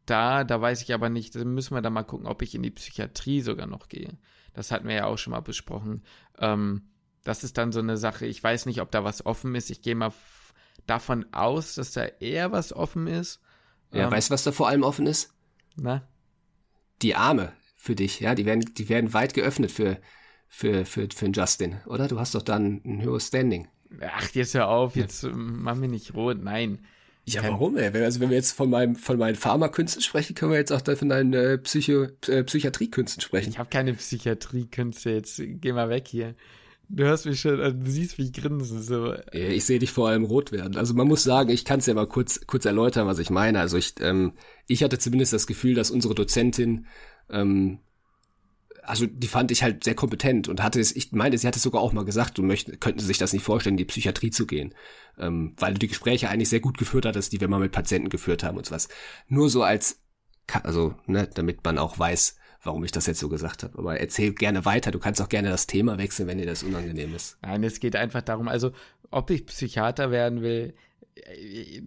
da, da weiß ich aber nicht, da müssen wir da mal gucken, ob ich in die Psychiatrie sogar noch gehe. Das hatten wir ja auch schon mal besprochen. Ähm, das ist dann so eine Sache, ich weiß nicht, ob da was offen ist. Ich gehe mal davon aus, dass da eher was offen ist. Ja, ähm, weißt du, was da vor allem offen ist? Na? Die Arme für dich, ja, die werden, die werden weit geöffnet für, für, für, für Justin, oder? Du hast doch dann ein höheres Standing. Ach, jetzt hör auf, jetzt ja. mach mir nicht rot, nein. Ja, warum, ey? Also, wenn wir jetzt von meinem, von meinen Pharmakünsten sprechen, können wir jetzt auch von deinen äh, Psycho, äh, Psychiatriekünsten sprechen. Ich habe keine Psychiatriekünste, jetzt geh mal weg hier. Du hörst mich schon, also, du siehst mich grinsen, so. Ich sehe dich vor allem rot werden. Also man muss sagen, ich kann es ja mal kurz, kurz erläutern, was ich meine. Also ich, ähm, ich hatte zumindest das Gefühl, dass unsere Dozentin ähm, also die fand ich halt sehr kompetent und hatte es, ich meinte, sie hatte sogar auch mal gesagt, du möchten, könnten sich das nicht vorstellen, in die Psychiatrie zu gehen, ähm, weil du die Gespräche eigentlich sehr gut geführt hattest, die wir mal mit Patienten geführt haben und sowas. Nur so als, also, ne, damit man auch weiß, warum ich das jetzt so gesagt habe. Aber erzähl gerne weiter. Du kannst auch gerne das Thema wechseln, wenn dir das unangenehm ist. Nein, es geht einfach darum, also, ob ich Psychiater werden will, äh,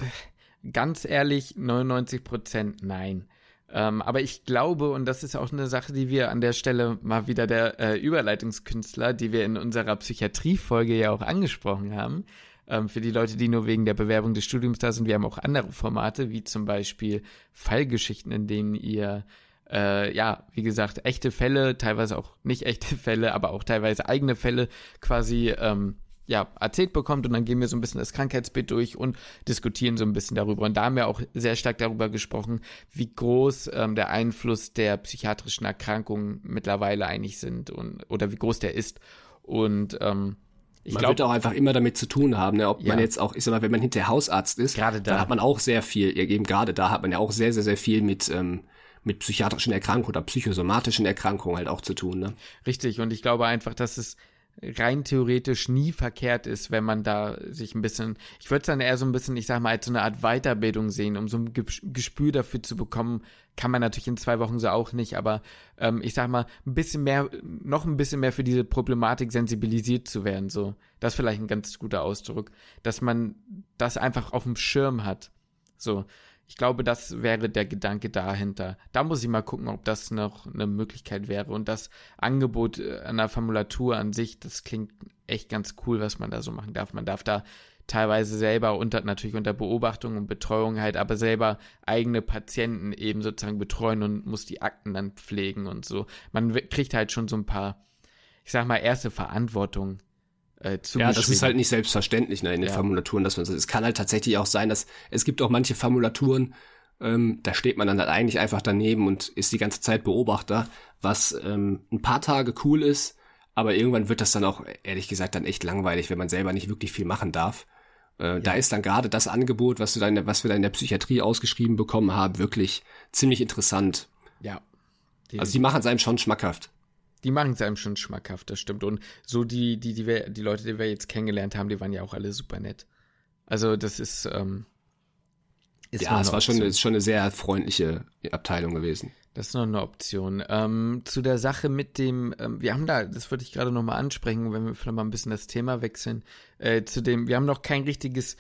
ganz ehrlich, 99 Prozent nein. Ähm, aber ich glaube, und das ist auch eine Sache, die wir an der Stelle mal wieder der äh, Überleitungskünstler, die wir in unserer Psychiatrie-Folge ja auch angesprochen haben, ähm, für die Leute, die nur wegen der Bewerbung des Studiums da sind, wir haben auch andere Formate, wie zum Beispiel Fallgeschichten, in denen ihr äh, ja, wie gesagt, echte Fälle, teilweise auch nicht echte Fälle, aber auch teilweise eigene Fälle quasi ähm, ja, erzählt bekommt und dann gehen wir so ein bisschen das Krankheitsbild durch und diskutieren so ein bisschen darüber. Und da haben wir auch sehr stark darüber gesprochen, wie groß ähm, der Einfluss der psychiatrischen Erkrankungen mittlerweile eigentlich sind und oder wie groß der ist. Und ähm, ich man glaub, wird auch einfach immer damit zu tun haben, ne? ob ja. man jetzt auch, ich sag mal, wenn man hinterher Hausarzt ist, gerade da. hat man auch sehr viel, eben gerade da hat man ja auch sehr, sehr, sehr viel mit, ähm, mit psychiatrischen Erkrankungen oder psychosomatischen Erkrankungen halt auch zu tun. Ne? Richtig, und ich glaube einfach, dass es rein theoretisch nie verkehrt ist, wenn man da sich ein bisschen, ich würde es dann eher so ein bisschen, ich sag mal, als so eine Art Weiterbildung sehen, um so ein Gespür dafür zu bekommen, kann man natürlich in zwei Wochen so auch nicht, aber ähm, ich sag mal, ein bisschen mehr, noch ein bisschen mehr für diese Problematik sensibilisiert zu werden, so. Das ist vielleicht ein ganz guter Ausdruck, dass man das einfach auf dem Schirm hat. So. Ich glaube, das wäre der Gedanke dahinter. Da muss ich mal gucken, ob das noch eine Möglichkeit wäre. Und das Angebot äh, an der Formulatur an sich, das klingt echt ganz cool, was man da so machen darf. Man darf da teilweise selber unter, natürlich unter Beobachtung und Betreuung halt, aber selber eigene Patienten eben sozusagen betreuen und muss die Akten dann pflegen und so. Man kriegt halt schon so ein paar, ich sag mal, erste Verantwortung äh, Ja, das ist halt nicht selbstverständlich ne, in den ja. Formulaturen, dass man so. Es kann halt tatsächlich auch sein, dass es gibt auch manche Formulaturen, Ähm, da steht man dann halt eigentlich einfach daneben und ist die ganze Zeit Beobachter, was ähm, ein paar Tage cool ist, aber irgendwann wird das dann auch, ehrlich gesagt, dann echt langweilig, wenn man selber nicht wirklich viel machen darf. Äh, ja. Da ist dann gerade das Angebot, was, du da in der, was wir da in der Psychiatrie ausgeschrieben bekommen haben, wirklich ziemlich interessant. Ja. Also die machen es einem schon schmackhaft. Die machen es einem schon schmackhaft, das stimmt. Und so die, die, die, wir, die Leute, die wir jetzt kennengelernt haben, die waren ja auch alle super nett. Also das ist, ähm, ist ja, es war schon eine, schon eine sehr freundliche Abteilung gewesen. Das ist noch eine Option. Ähm, zu der Sache mit dem, ähm, wir haben da, das würde ich gerade nochmal ansprechen, wenn wir vielleicht mal ein bisschen das Thema wechseln, äh, zu dem, wir haben noch kein richtiges,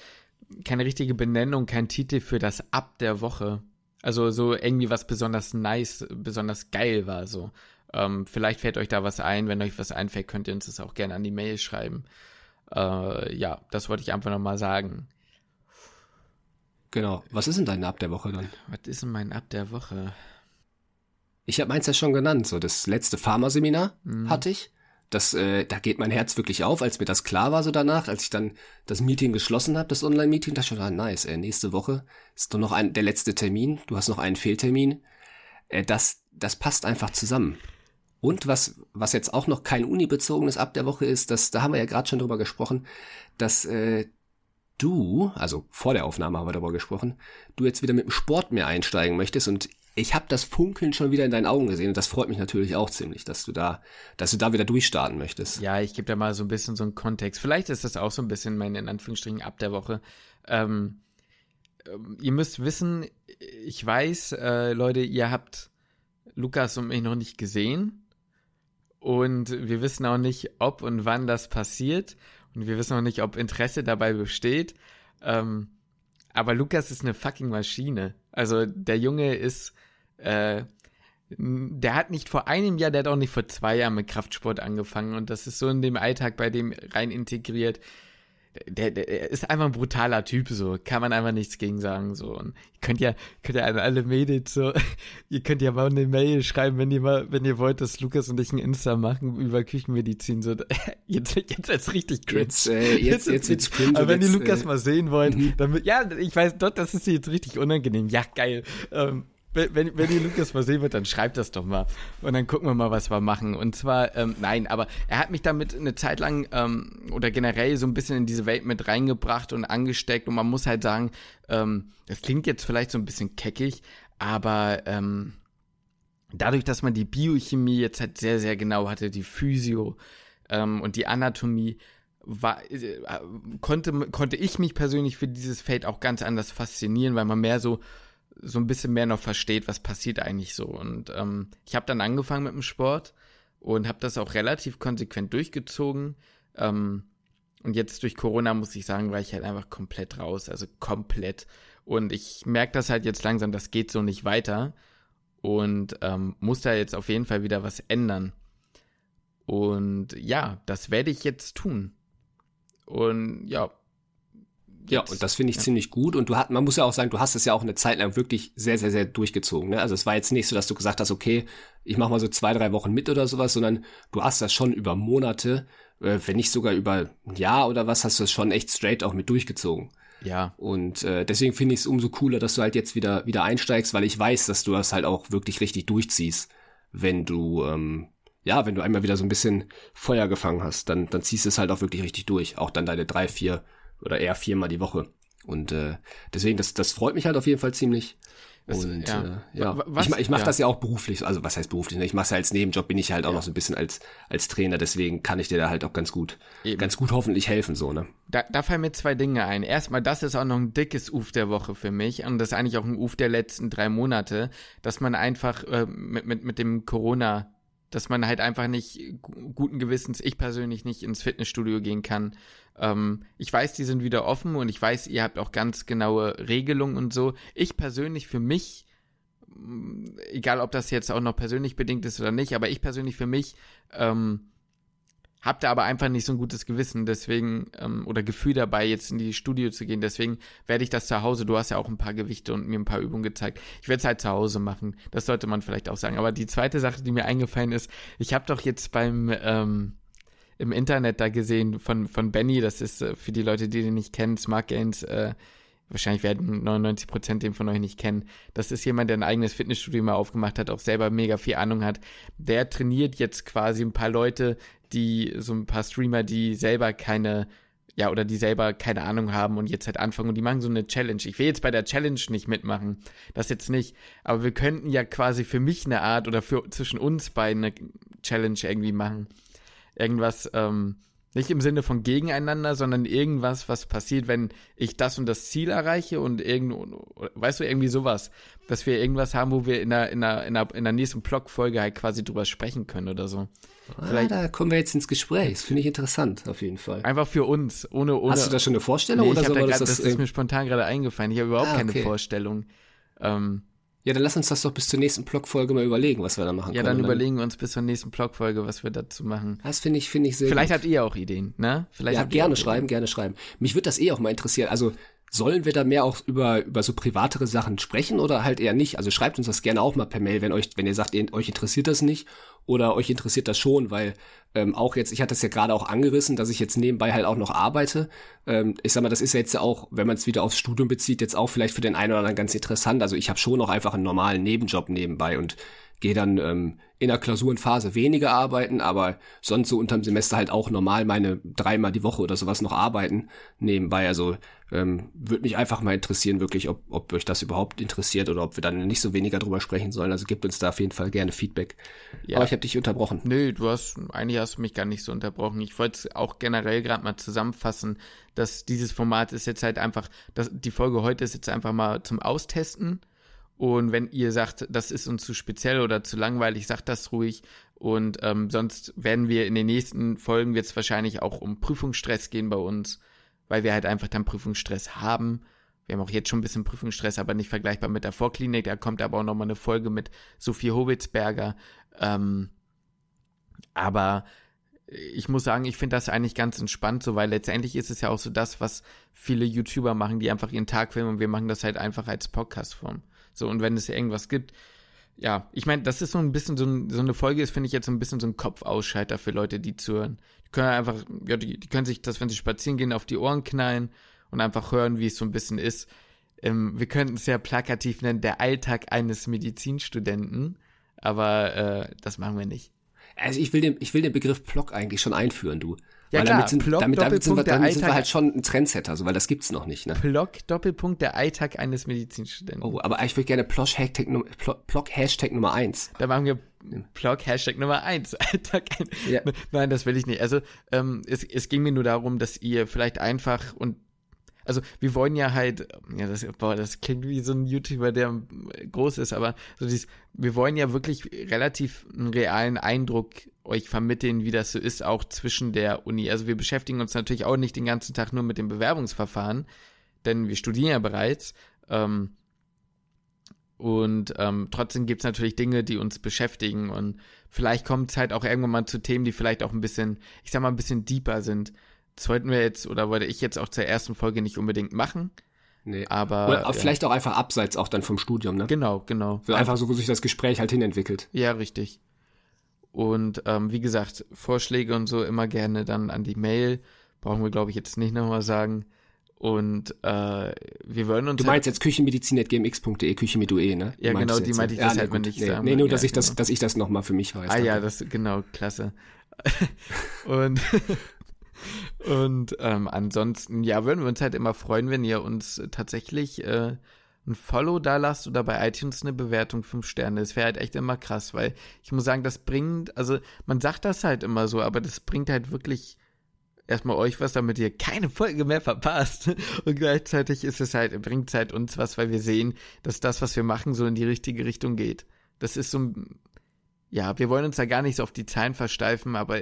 keine richtige Benennung, kein Titel für das Ab der Woche. Also so irgendwie was besonders nice, besonders geil war so. Ähm, vielleicht fällt euch da was ein. Wenn euch was einfällt, könnt ihr uns das auch gerne an die Mail schreiben. Äh, ja, das wollte ich einfach nochmal sagen. Genau. Was ist denn dein Ab der Woche dann? Was ist denn mein Ab der Woche? Ich habe meins ja schon genannt. So das letzte Pharma-Seminar mhm. hatte ich. Das, äh, da geht mein Herz wirklich auf, als mir das klar war so danach, als ich dann das Meeting geschlossen habe, das Online-Meeting, dachte ich schon, ah, nice, äh, nächste Woche ist doch noch ein, der letzte Termin, du hast noch einen Fehltermin. Äh, das, das passt einfach zusammen. Und was, was jetzt auch noch kein Uni-bezogenes ab der Woche ist, das, da haben wir ja gerade schon drüber gesprochen, dass äh, du, also vor der Aufnahme haben wir darüber gesprochen, du jetzt wieder mit dem Sport mehr einsteigen möchtest und ich habe das Funkeln schon wieder in deinen Augen gesehen und das freut mich natürlich auch ziemlich, dass du da, dass du da wieder durchstarten möchtest. Ja, ich gebe da mal so ein bisschen so einen Kontext. Vielleicht ist das auch so ein bisschen mein in Anführungsstrichen ab der Woche. Ähm, ähm ihr müsst wissen, ich weiß, äh, Leute, ihr habt Lukas und mich noch nicht gesehen. Und wir wissen auch nicht, ob und wann das passiert. Und wir wissen auch nicht, ob Interesse dabei besteht. Ähm, aber Lukas ist eine fucking Maschine. Also der Junge ist, äh, der hat nicht vor einem Jahr, der hat auch nicht vor zwei Jahren mit Kraftsport angefangen. Und das ist so in dem Alltag bei dem rein integriert der, der ist einfach ein brutaler Typ, so. Kann man einfach nichts gegen sagen, so. Und ihr könnt ja, könnt ja an alle Mädels so, ihr könnt ja mal eine Mail schreiben, wenn ihr mal, wenn ihr wollt, dass Lukas und ich ein Insta machen über Küchenmedizin, so. Jetzt, jetzt wird's richtig cringe. Jetzt, äh, jetzt, jetzt, wird's cringe. Aber wenn ihr Lukas äh, mal sehen wollt, mhm. dann, ja, ich weiß, dort, das ist jetzt richtig unangenehm. Ja, geil. Ähm, wenn, wenn ihr Lukas mal sehen wird, dann schreibt das doch mal. Und dann gucken wir mal, was wir machen. Und zwar, ähm, nein, aber er hat mich damit eine Zeit lang ähm, oder generell so ein bisschen in diese Welt mit reingebracht und angesteckt. Und man muss halt sagen, ähm, das klingt jetzt vielleicht so ein bisschen keckig, aber ähm, dadurch, dass man die Biochemie jetzt halt sehr, sehr genau hatte, die Physio ähm, und die Anatomie, war, äh, konnte, konnte ich mich persönlich für dieses Feld auch ganz anders faszinieren, weil man mehr so so ein bisschen mehr noch versteht, was passiert eigentlich so. Und ähm, ich habe dann angefangen mit dem Sport und habe das auch relativ konsequent durchgezogen. Ähm, und jetzt durch Corona muss ich sagen, war ich halt einfach komplett raus, also komplett. Und ich merke das halt jetzt langsam, das geht so nicht weiter. Und ähm, muss da jetzt auf jeden Fall wieder was ändern. Und ja, das werde ich jetzt tun. Und ja, ja, und das finde ich ja. ziemlich gut. Und du hast, man muss ja auch sagen, du hast es ja auch eine Zeit lang wirklich sehr, sehr, sehr durchgezogen. Ne? Also es war jetzt nicht so, dass du gesagt hast, okay, ich mache mal so zwei, drei Wochen mit oder sowas, sondern du hast das schon über Monate, äh, wenn nicht sogar über ein Jahr oder was, hast du das schon echt straight auch mit durchgezogen. Ja. Und äh, deswegen finde ich es umso cooler, dass du halt jetzt wieder wieder einsteigst, weil ich weiß, dass du das halt auch wirklich richtig durchziehst, wenn du ähm, ja, wenn du einmal wieder so ein bisschen Feuer gefangen hast, dann dann ziehst du es halt auch wirklich richtig durch. Auch dann deine drei, vier oder eher viermal die Woche. Und äh, deswegen, das, das freut mich halt auf jeden Fall ziemlich. Das, und ja, äh, ja. Was, ich, ich mache ja. das ja auch beruflich, also was heißt beruflich? Ne? Ich mache es ja als Nebenjob, bin ich halt auch ja. noch so ein bisschen als als Trainer, deswegen kann ich dir da halt auch ganz gut, Eben. ganz gut hoffentlich helfen so ne. Da, da fallen mir zwei Dinge ein. Erstmal, das ist auch noch ein dickes Uf der Woche für mich und das ist eigentlich auch ein Uf der letzten drei Monate, dass man einfach äh, mit mit mit dem Corona dass man halt einfach nicht guten Gewissens, ich persönlich nicht ins Fitnessstudio gehen kann. Ähm, ich weiß, die sind wieder offen und ich weiß, ihr habt auch ganz genaue Regelungen und so. Ich persönlich für mich, egal ob das jetzt auch noch persönlich bedingt ist oder nicht, aber ich persönlich für mich ähm, hab da aber einfach nicht so ein gutes Gewissen, deswegen, ähm, oder Gefühl dabei, jetzt in die Studio zu gehen. Deswegen werde ich das zu Hause, du hast ja auch ein paar Gewichte und mir ein paar Übungen gezeigt. Ich werde es halt zu Hause machen. Das sollte man vielleicht auch sagen. Aber die zweite Sache, die mir eingefallen ist, ich habe doch jetzt beim ähm, im Internet da gesehen von, von Benny, das ist äh, für die Leute, die den nicht kennen, Smart Gains, äh, wahrscheinlich werden 99 Prozent den von euch nicht kennen. Das ist jemand, der ein eigenes Fitnessstudio mal aufgemacht hat, auch selber mega viel Ahnung hat. Der trainiert jetzt quasi ein paar Leute, die, so ein paar Streamer, die selber keine, ja, oder die selber keine Ahnung haben und jetzt halt anfangen und die machen so eine Challenge. Ich will jetzt bei der Challenge nicht mitmachen, das jetzt nicht, aber wir könnten ja quasi für mich eine Art oder für zwischen uns beiden eine Challenge irgendwie machen. Irgendwas, ähm, nicht im Sinne von gegeneinander, sondern irgendwas, was passiert, wenn ich das und das Ziel erreiche und irgend, weißt du, irgendwie sowas. Dass wir irgendwas haben, wo wir in der, in der, in der, in der nächsten Blog-Folge halt quasi drüber sprechen können oder so. Ah, Vielleicht, da kommen wir jetzt ins Gespräch. Das finde ich interessant, auf jeden Fall. Einfach für uns, ohne, ohne. Hast du da schon eine Vorstellung? Nee, oder so, da grad, das, das ist mir spontan gerade eingefallen. Ich habe überhaupt ah, okay. keine Vorstellung. Ähm, ja, dann lass uns das doch bis zur nächsten Blogfolge mal überlegen, was wir da machen ja, können. Ja, dann überlegen wir uns bis zur nächsten Blogfolge, was wir dazu machen. Das finde ich, finde ich sehr Vielleicht gut. habt ihr auch Ideen, ne? Vielleicht ja, gerne schreiben, gerne schreiben. Mich würde das eh auch mal interessieren. Also, sollen wir da mehr auch über, über so privatere Sachen sprechen oder halt eher nicht? Also schreibt uns das gerne auch mal per Mail, wenn euch, wenn ihr sagt, ihr, euch interessiert das nicht oder euch interessiert das schon, weil ähm, auch jetzt, ich hatte es ja gerade auch angerissen, dass ich jetzt nebenbei halt auch noch arbeite. Ähm, ich sag mal, das ist jetzt ja auch, wenn man es wieder aufs Studium bezieht, jetzt auch vielleicht für den einen oder anderen ganz interessant. Also ich habe schon noch einfach einen normalen Nebenjob nebenbei und gehe dann ähm, in der Klausurenphase weniger arbeiten, aber sonst so unterm Semester halt auch normal meine dreimal die Woche oder sowas noch arbeiten nebenbei. Also ähm, würde mich einfach mal interessieren, wirklich, ob, ob euch das überhaupt interessiert oder ob wir dann nicht so weniger drüber sprechen sollen. Also gebt uns da auf jeden Fall gerne Feedback. Ja. Aber ich habe dich unterbrochen. Nö, du hast, eigentlich hast du mich gar nicht so unterbrochen. Ich wollte es auch generell gerade mal zusammenfassen, dass dieses Format ist jetzt halt einfach, dass die Folge heute ist jetzt einfach mal zum Austesten und wenn ihr sagt, das ist uns zu speziell oder zu langweilig, sagt das ruhig. Und ähm, sonst werden wir in den nächsten Folgen es wahrscheinlich auch um Prüfungsstress gehen bei uns, weil wir halt einfach dann Prüfungsstress haben. Wir haben auch jetzt schon ein bisschen Prüfungsstress, aber nicht vergleichbar mit der Vorklinik. Da kommt aber auch nochmal eine Folge mit Sophie Howitzberger. Ähm, aber ich muss sagen, ich finde das eigentlich ganz entspannt, so weil letztendlich ist es ja auch so das, was viele YouTuber machen, die einfach ihren Tag filmen und wir machen das halt einfach als Podcast-Form. So, und wenn es irgendwas gibt, ja, ich meine, das ist so ein bisschen so, ein, so eine Folge, ist, finde ich jetzt so ein bisschen so ein Kopfausschalter für Leute, die zuhören. Die können einfach, ja, die, die können sich das, wenn sie spazieren gehen, auf die Ohren knallen und einfach hören, wie es so ein bisschen ist. Ähm, wir könnten es ja plakativ nennen, der Alltag eines Medizinstudenten, aber äh, das machen wir nicht. Also ich will den, ich will den Begriff Block eigentlich schon einführen, du. Ja, weil klar, damit, sind, Block, damit, damit, sind wir, damit sind wir halt schon ein Trendsetter, so, weil das gibt's noch nicht, ne? Block, Doppelpunkt, der Alltag eines Medizinstudenten. Oh, aber ich würde gerne Block, Hashtag, Block, Hashtag Nummer eins. Da machen wir Block, Hashtag Nummer eins. Alltag, ja. Nein, das will ich nicht. Also, ähm, es, es ging mir nur darum, dass ihr vielleicht einfach und also wir wollen ja halt, ja, das, boah, das klingt wie so ein YouTuber, der groß ist, aber so dieses, wir wollen ja wirklich relativ einen realen Eindruck euch vermitteln, wie das so ist, auch zwischen der Uni. Also wir beschäftigen uns natürlich auch nicht den ganzen Tag nur mit dem Bewerbungsverfahren, denn wir studieren ja bereits. Ähm, und ähm, trotzdem gibt's natürlich Dinge, die uns beschäftigen. Und vielleicht kommt es halt auch irgendwann mal zu Themen, die vielleicht auch ein bisschen, ich sag mal, ein bisschen deeper sind. Das wollten wir jetzt, oder wollte ich jetzt auch zur ersten Folge nicht unbedingt machen. Nee. Aber. Oder ja. vielleicht auch einfach abseits auch dann vom Studium, ne? Genau, genau. So einfach so, wo sich das Gespräch halt hinentwickelt. Ja, richtig. Und ähm, wie gesagt, Vorschläge und so immer gerne dann an die Mail. Brauchen wir, glaube ich, jetzt nicht nochmal sagen. Und äh, wir wollen uns. Du meinst halt, jetzt küchenmedizin.gmx.de, Küche mit UE, ne? Du ja, genau, die meinte ich ja, deshalb, wenn ich nee, nee, nur, dass ja, ich das, genau. dass ich das nochmal für mich weiß. Ah ja, das, genau, klasse. und und ähm, ansonsten, ja, würden wir uns halt immer freuen, wenn ihr uns tatsächlich äh, ein Follow da lasst oder bei iTunes eine Bewertung 5 Sterne. Das wäre halt echt immer krass, weil ich muss sagen, das bringt, also man sagt das halt immer so, aber das bringt halt wirklich erstmal euch was, damit ihr keine Folge mehr verpasst. Und gleichzeitig ist es halt, bringt es halt uns was, weil wir sehen, dass das, was wir machen, so in die richtige Richtung geht. Das ist so, ja, wir wollen uns da gar nicht so auf die Zahlen versteifen, aber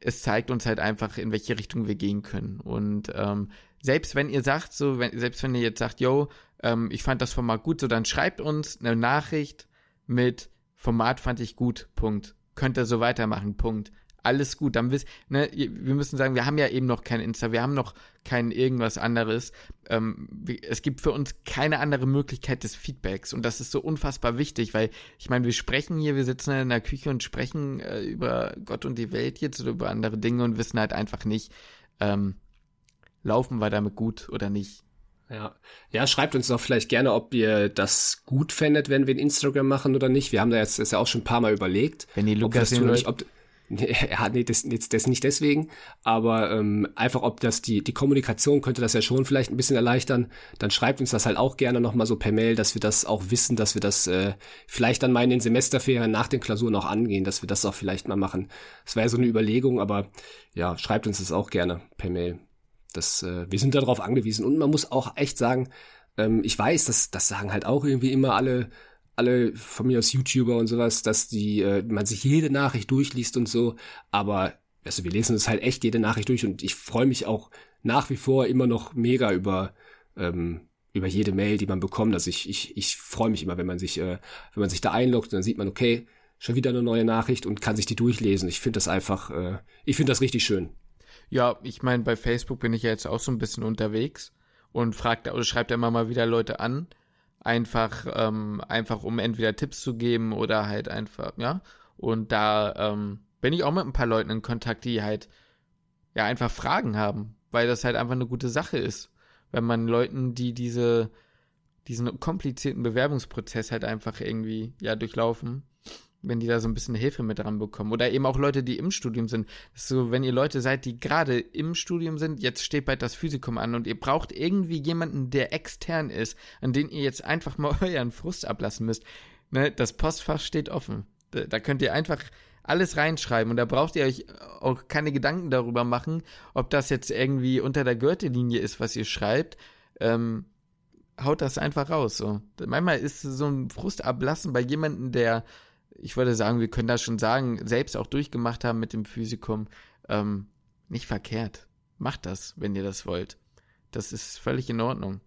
es zeigt uns halt einfach, in welche Richtung wir gehen können. Und ähm, selbst wenn ihr sagt, so, wenn, selbst wenn ihr jetzt sagt, yo, ähm, ich fand das Format gut, so dann schreibt uns eine Nachricht mit Format fand ich gut, Punkt. Könnt ihr so weitermachen, Punkt alles gut. Dann wisst, ne, wir müssen sagen, wir haben ja eben noch kein Insta, wir haben noch kein irgendwas anderes. Ähm, es gibt für uns keine andere Möglichkeit des Feedbacks und das ist so unfassbar wichtig, weil ich meine, wir sprechen hier, wir sitzen in der Küche und sprechen äh, über Gott und die Welt jetzt oder über andere Dinge und wissen halt einfach nicht, ähm, laufen wir damit gut oder nicht. Ja. ja, schreibt uns doch vielleicht gerne, ob ihr das gut fändet, wenn wir ein Instagram machen oder nicht. Wir haben da jetzt das ja auch schon ein paar Mal überlegt. Wenn die Lukas ob, nicht, ob ja, nee, das, das, das nicht deswegen, aber ähm, einfach, ob das die, die Kommunikation könnte das ja schon vielleicht ein bisschen erleichtern, dann schreibt uns das halt auch gerne nochmal so per Mail, dass wir das auch wissen, dass wir das äh, vielleicht dann mal in den Semesterferien nach den Klausuren auch angehen, dass wir das auch vielleicht mal machen. Das wäre so eine Überlegung, aber ja, schreibt uns das auch gerne per Mail. Das, äh, wir sind darauf angewiesen und man muss auch echt sagen, ähm, ich weiß, dass das sagen halt auch irgendwie immer alle, alle von mir aus YouTuber und sowas, dass die äh, man sich jede Nachricht durchliest und so, aber also wir lesen uns halt echt jede Nachricht durch und ich freue mich auch nach wie vor immer noch mega über ähm, über jede Mail, die man bekommt. Also ich ich, ich freue mich immer, wenn man sich äh, wenn man sich da einloggt, dann sieht man okay schon wieder eine neue Nachricht und kann sich die durchlesen. Ich finde das einfach, äh, ich finde das richtig schön. Ja, ich meine, bei Facebook bin ich ja jetzt auch so ein bisschen unterwegs und fragt oder schreibt immer mal wieder Leute an, einfach, ähm, einfach um entweder Tipps zu geben oder halt einfach, ja. Und da ähm, bin ich auch mit ein paar Leuten in Kontakt, die halt ja einfach Fragen haben, weil das halt einfach eine gute Sache ist, wenn man Leuten, die diese diesen komplizierten Bewerbungsprozess halt einfach irgendwie ja durchlaufen, wenn die da so ein bisschen Hilfe mit dran bekommen. Oder eben auch Leute, die im Studium sind. so, wenn ihr Leute seid, die gerade im Studium sind, jetzt steht bald das Physikum an und ihr braucht irgendwie jemanden, der extern ist, an den ihr jetzt einfach mal euren Frust ablassen müsst. Ne, das Postfach steht offen. Da, da könnt ihr einfach alles reinschreiben und da braucht ihr euch auch keine Gedanken darüber machen, ob das jetzt irgendwie unter der Gürtellinie ist, was ihr schreibt. Ähm, haut das einfach raus. So. Manchmal ist so ein Frust ablassen bei jemandem, der ich würde sagen, wir können das schon sagen, selbst auch durchgemacht haben mit dem Physikum, ähm, nicht verkehrt. Macht das, wenn ihr das wollt. Das ist völlig in Ordnung.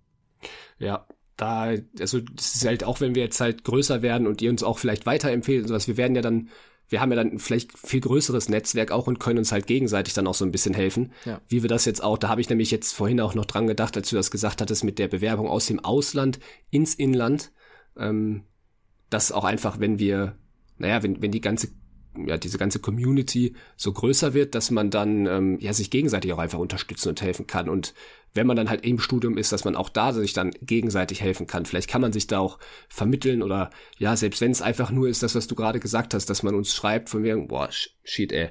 Ja, da, also das ist halt auch, wenn wir jetzt halt größer werden und ihr uns auch vielleicht weiterempfehlt und sowas, wir werden ja dann, wir haben ja dann vielleicht viel größeres Netzwerk auch und können uns halt gegenseitig dann auch so ein bisschen helfen. Ja. Wie wir das jetzt auch, da habe ich nämlich jetzt vorhin auch noch dran gedacht, als du das gesagt hattest mit der Bewerbung aus dem Ausland ins Inland, ähm, dass auch einfach, wenn wir naja, wenn, wenn die ganze, ja, diese ganze Community so größer wird, dass man dann ähm, ja sich gegenseitig auch einfach unterstützen und helfen kann. Und wenn man dann halt im Studium ist, dass man auch da sich dann gegenseitig helfen kann. Vielleicht kann man sich da auch vermitteln oder ja, selbst wenn es einfach nur ist, das, was du gerade gesagt hast, dass man uns schreibt von mir, boah, shit, ey,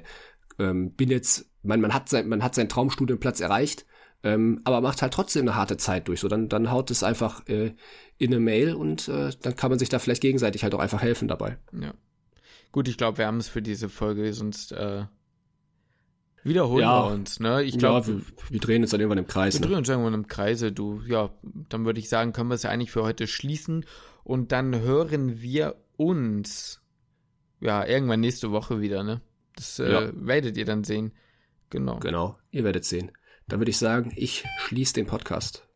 ähm, bin jetzt, man, man hat sein, man hat seinen Traumstudienplatz erreicht, ähm, aber macht halt trotzdem eine harte Zeit durch. So, dann, dann haut es einfach äh, in eine Mail und äh, dann kann man sich da vielleicht gegenseitig halt auch einfach helfen dabei. Ja. Gut, ich glaube, wir haben es für diese Folge, sonst äh, wiederholen ja, wir uns. Ne? Ich glaube, ja, wir, wir, drehen uns dann irgendwann im Kreis. Wir ne? drehen uns irgendwann im Kreise. Du, ja, dann würde ich sagen, können wir es ja eigentlich für heute schließen und dann hören wir uns ja irgendwann nächste Woche wieder. Ne? Das äh, ja. werdet ihr dann sehen. Genau. Genau, ihr werdet sehen. Dann würde ich sagen, ich schließe den Podcast.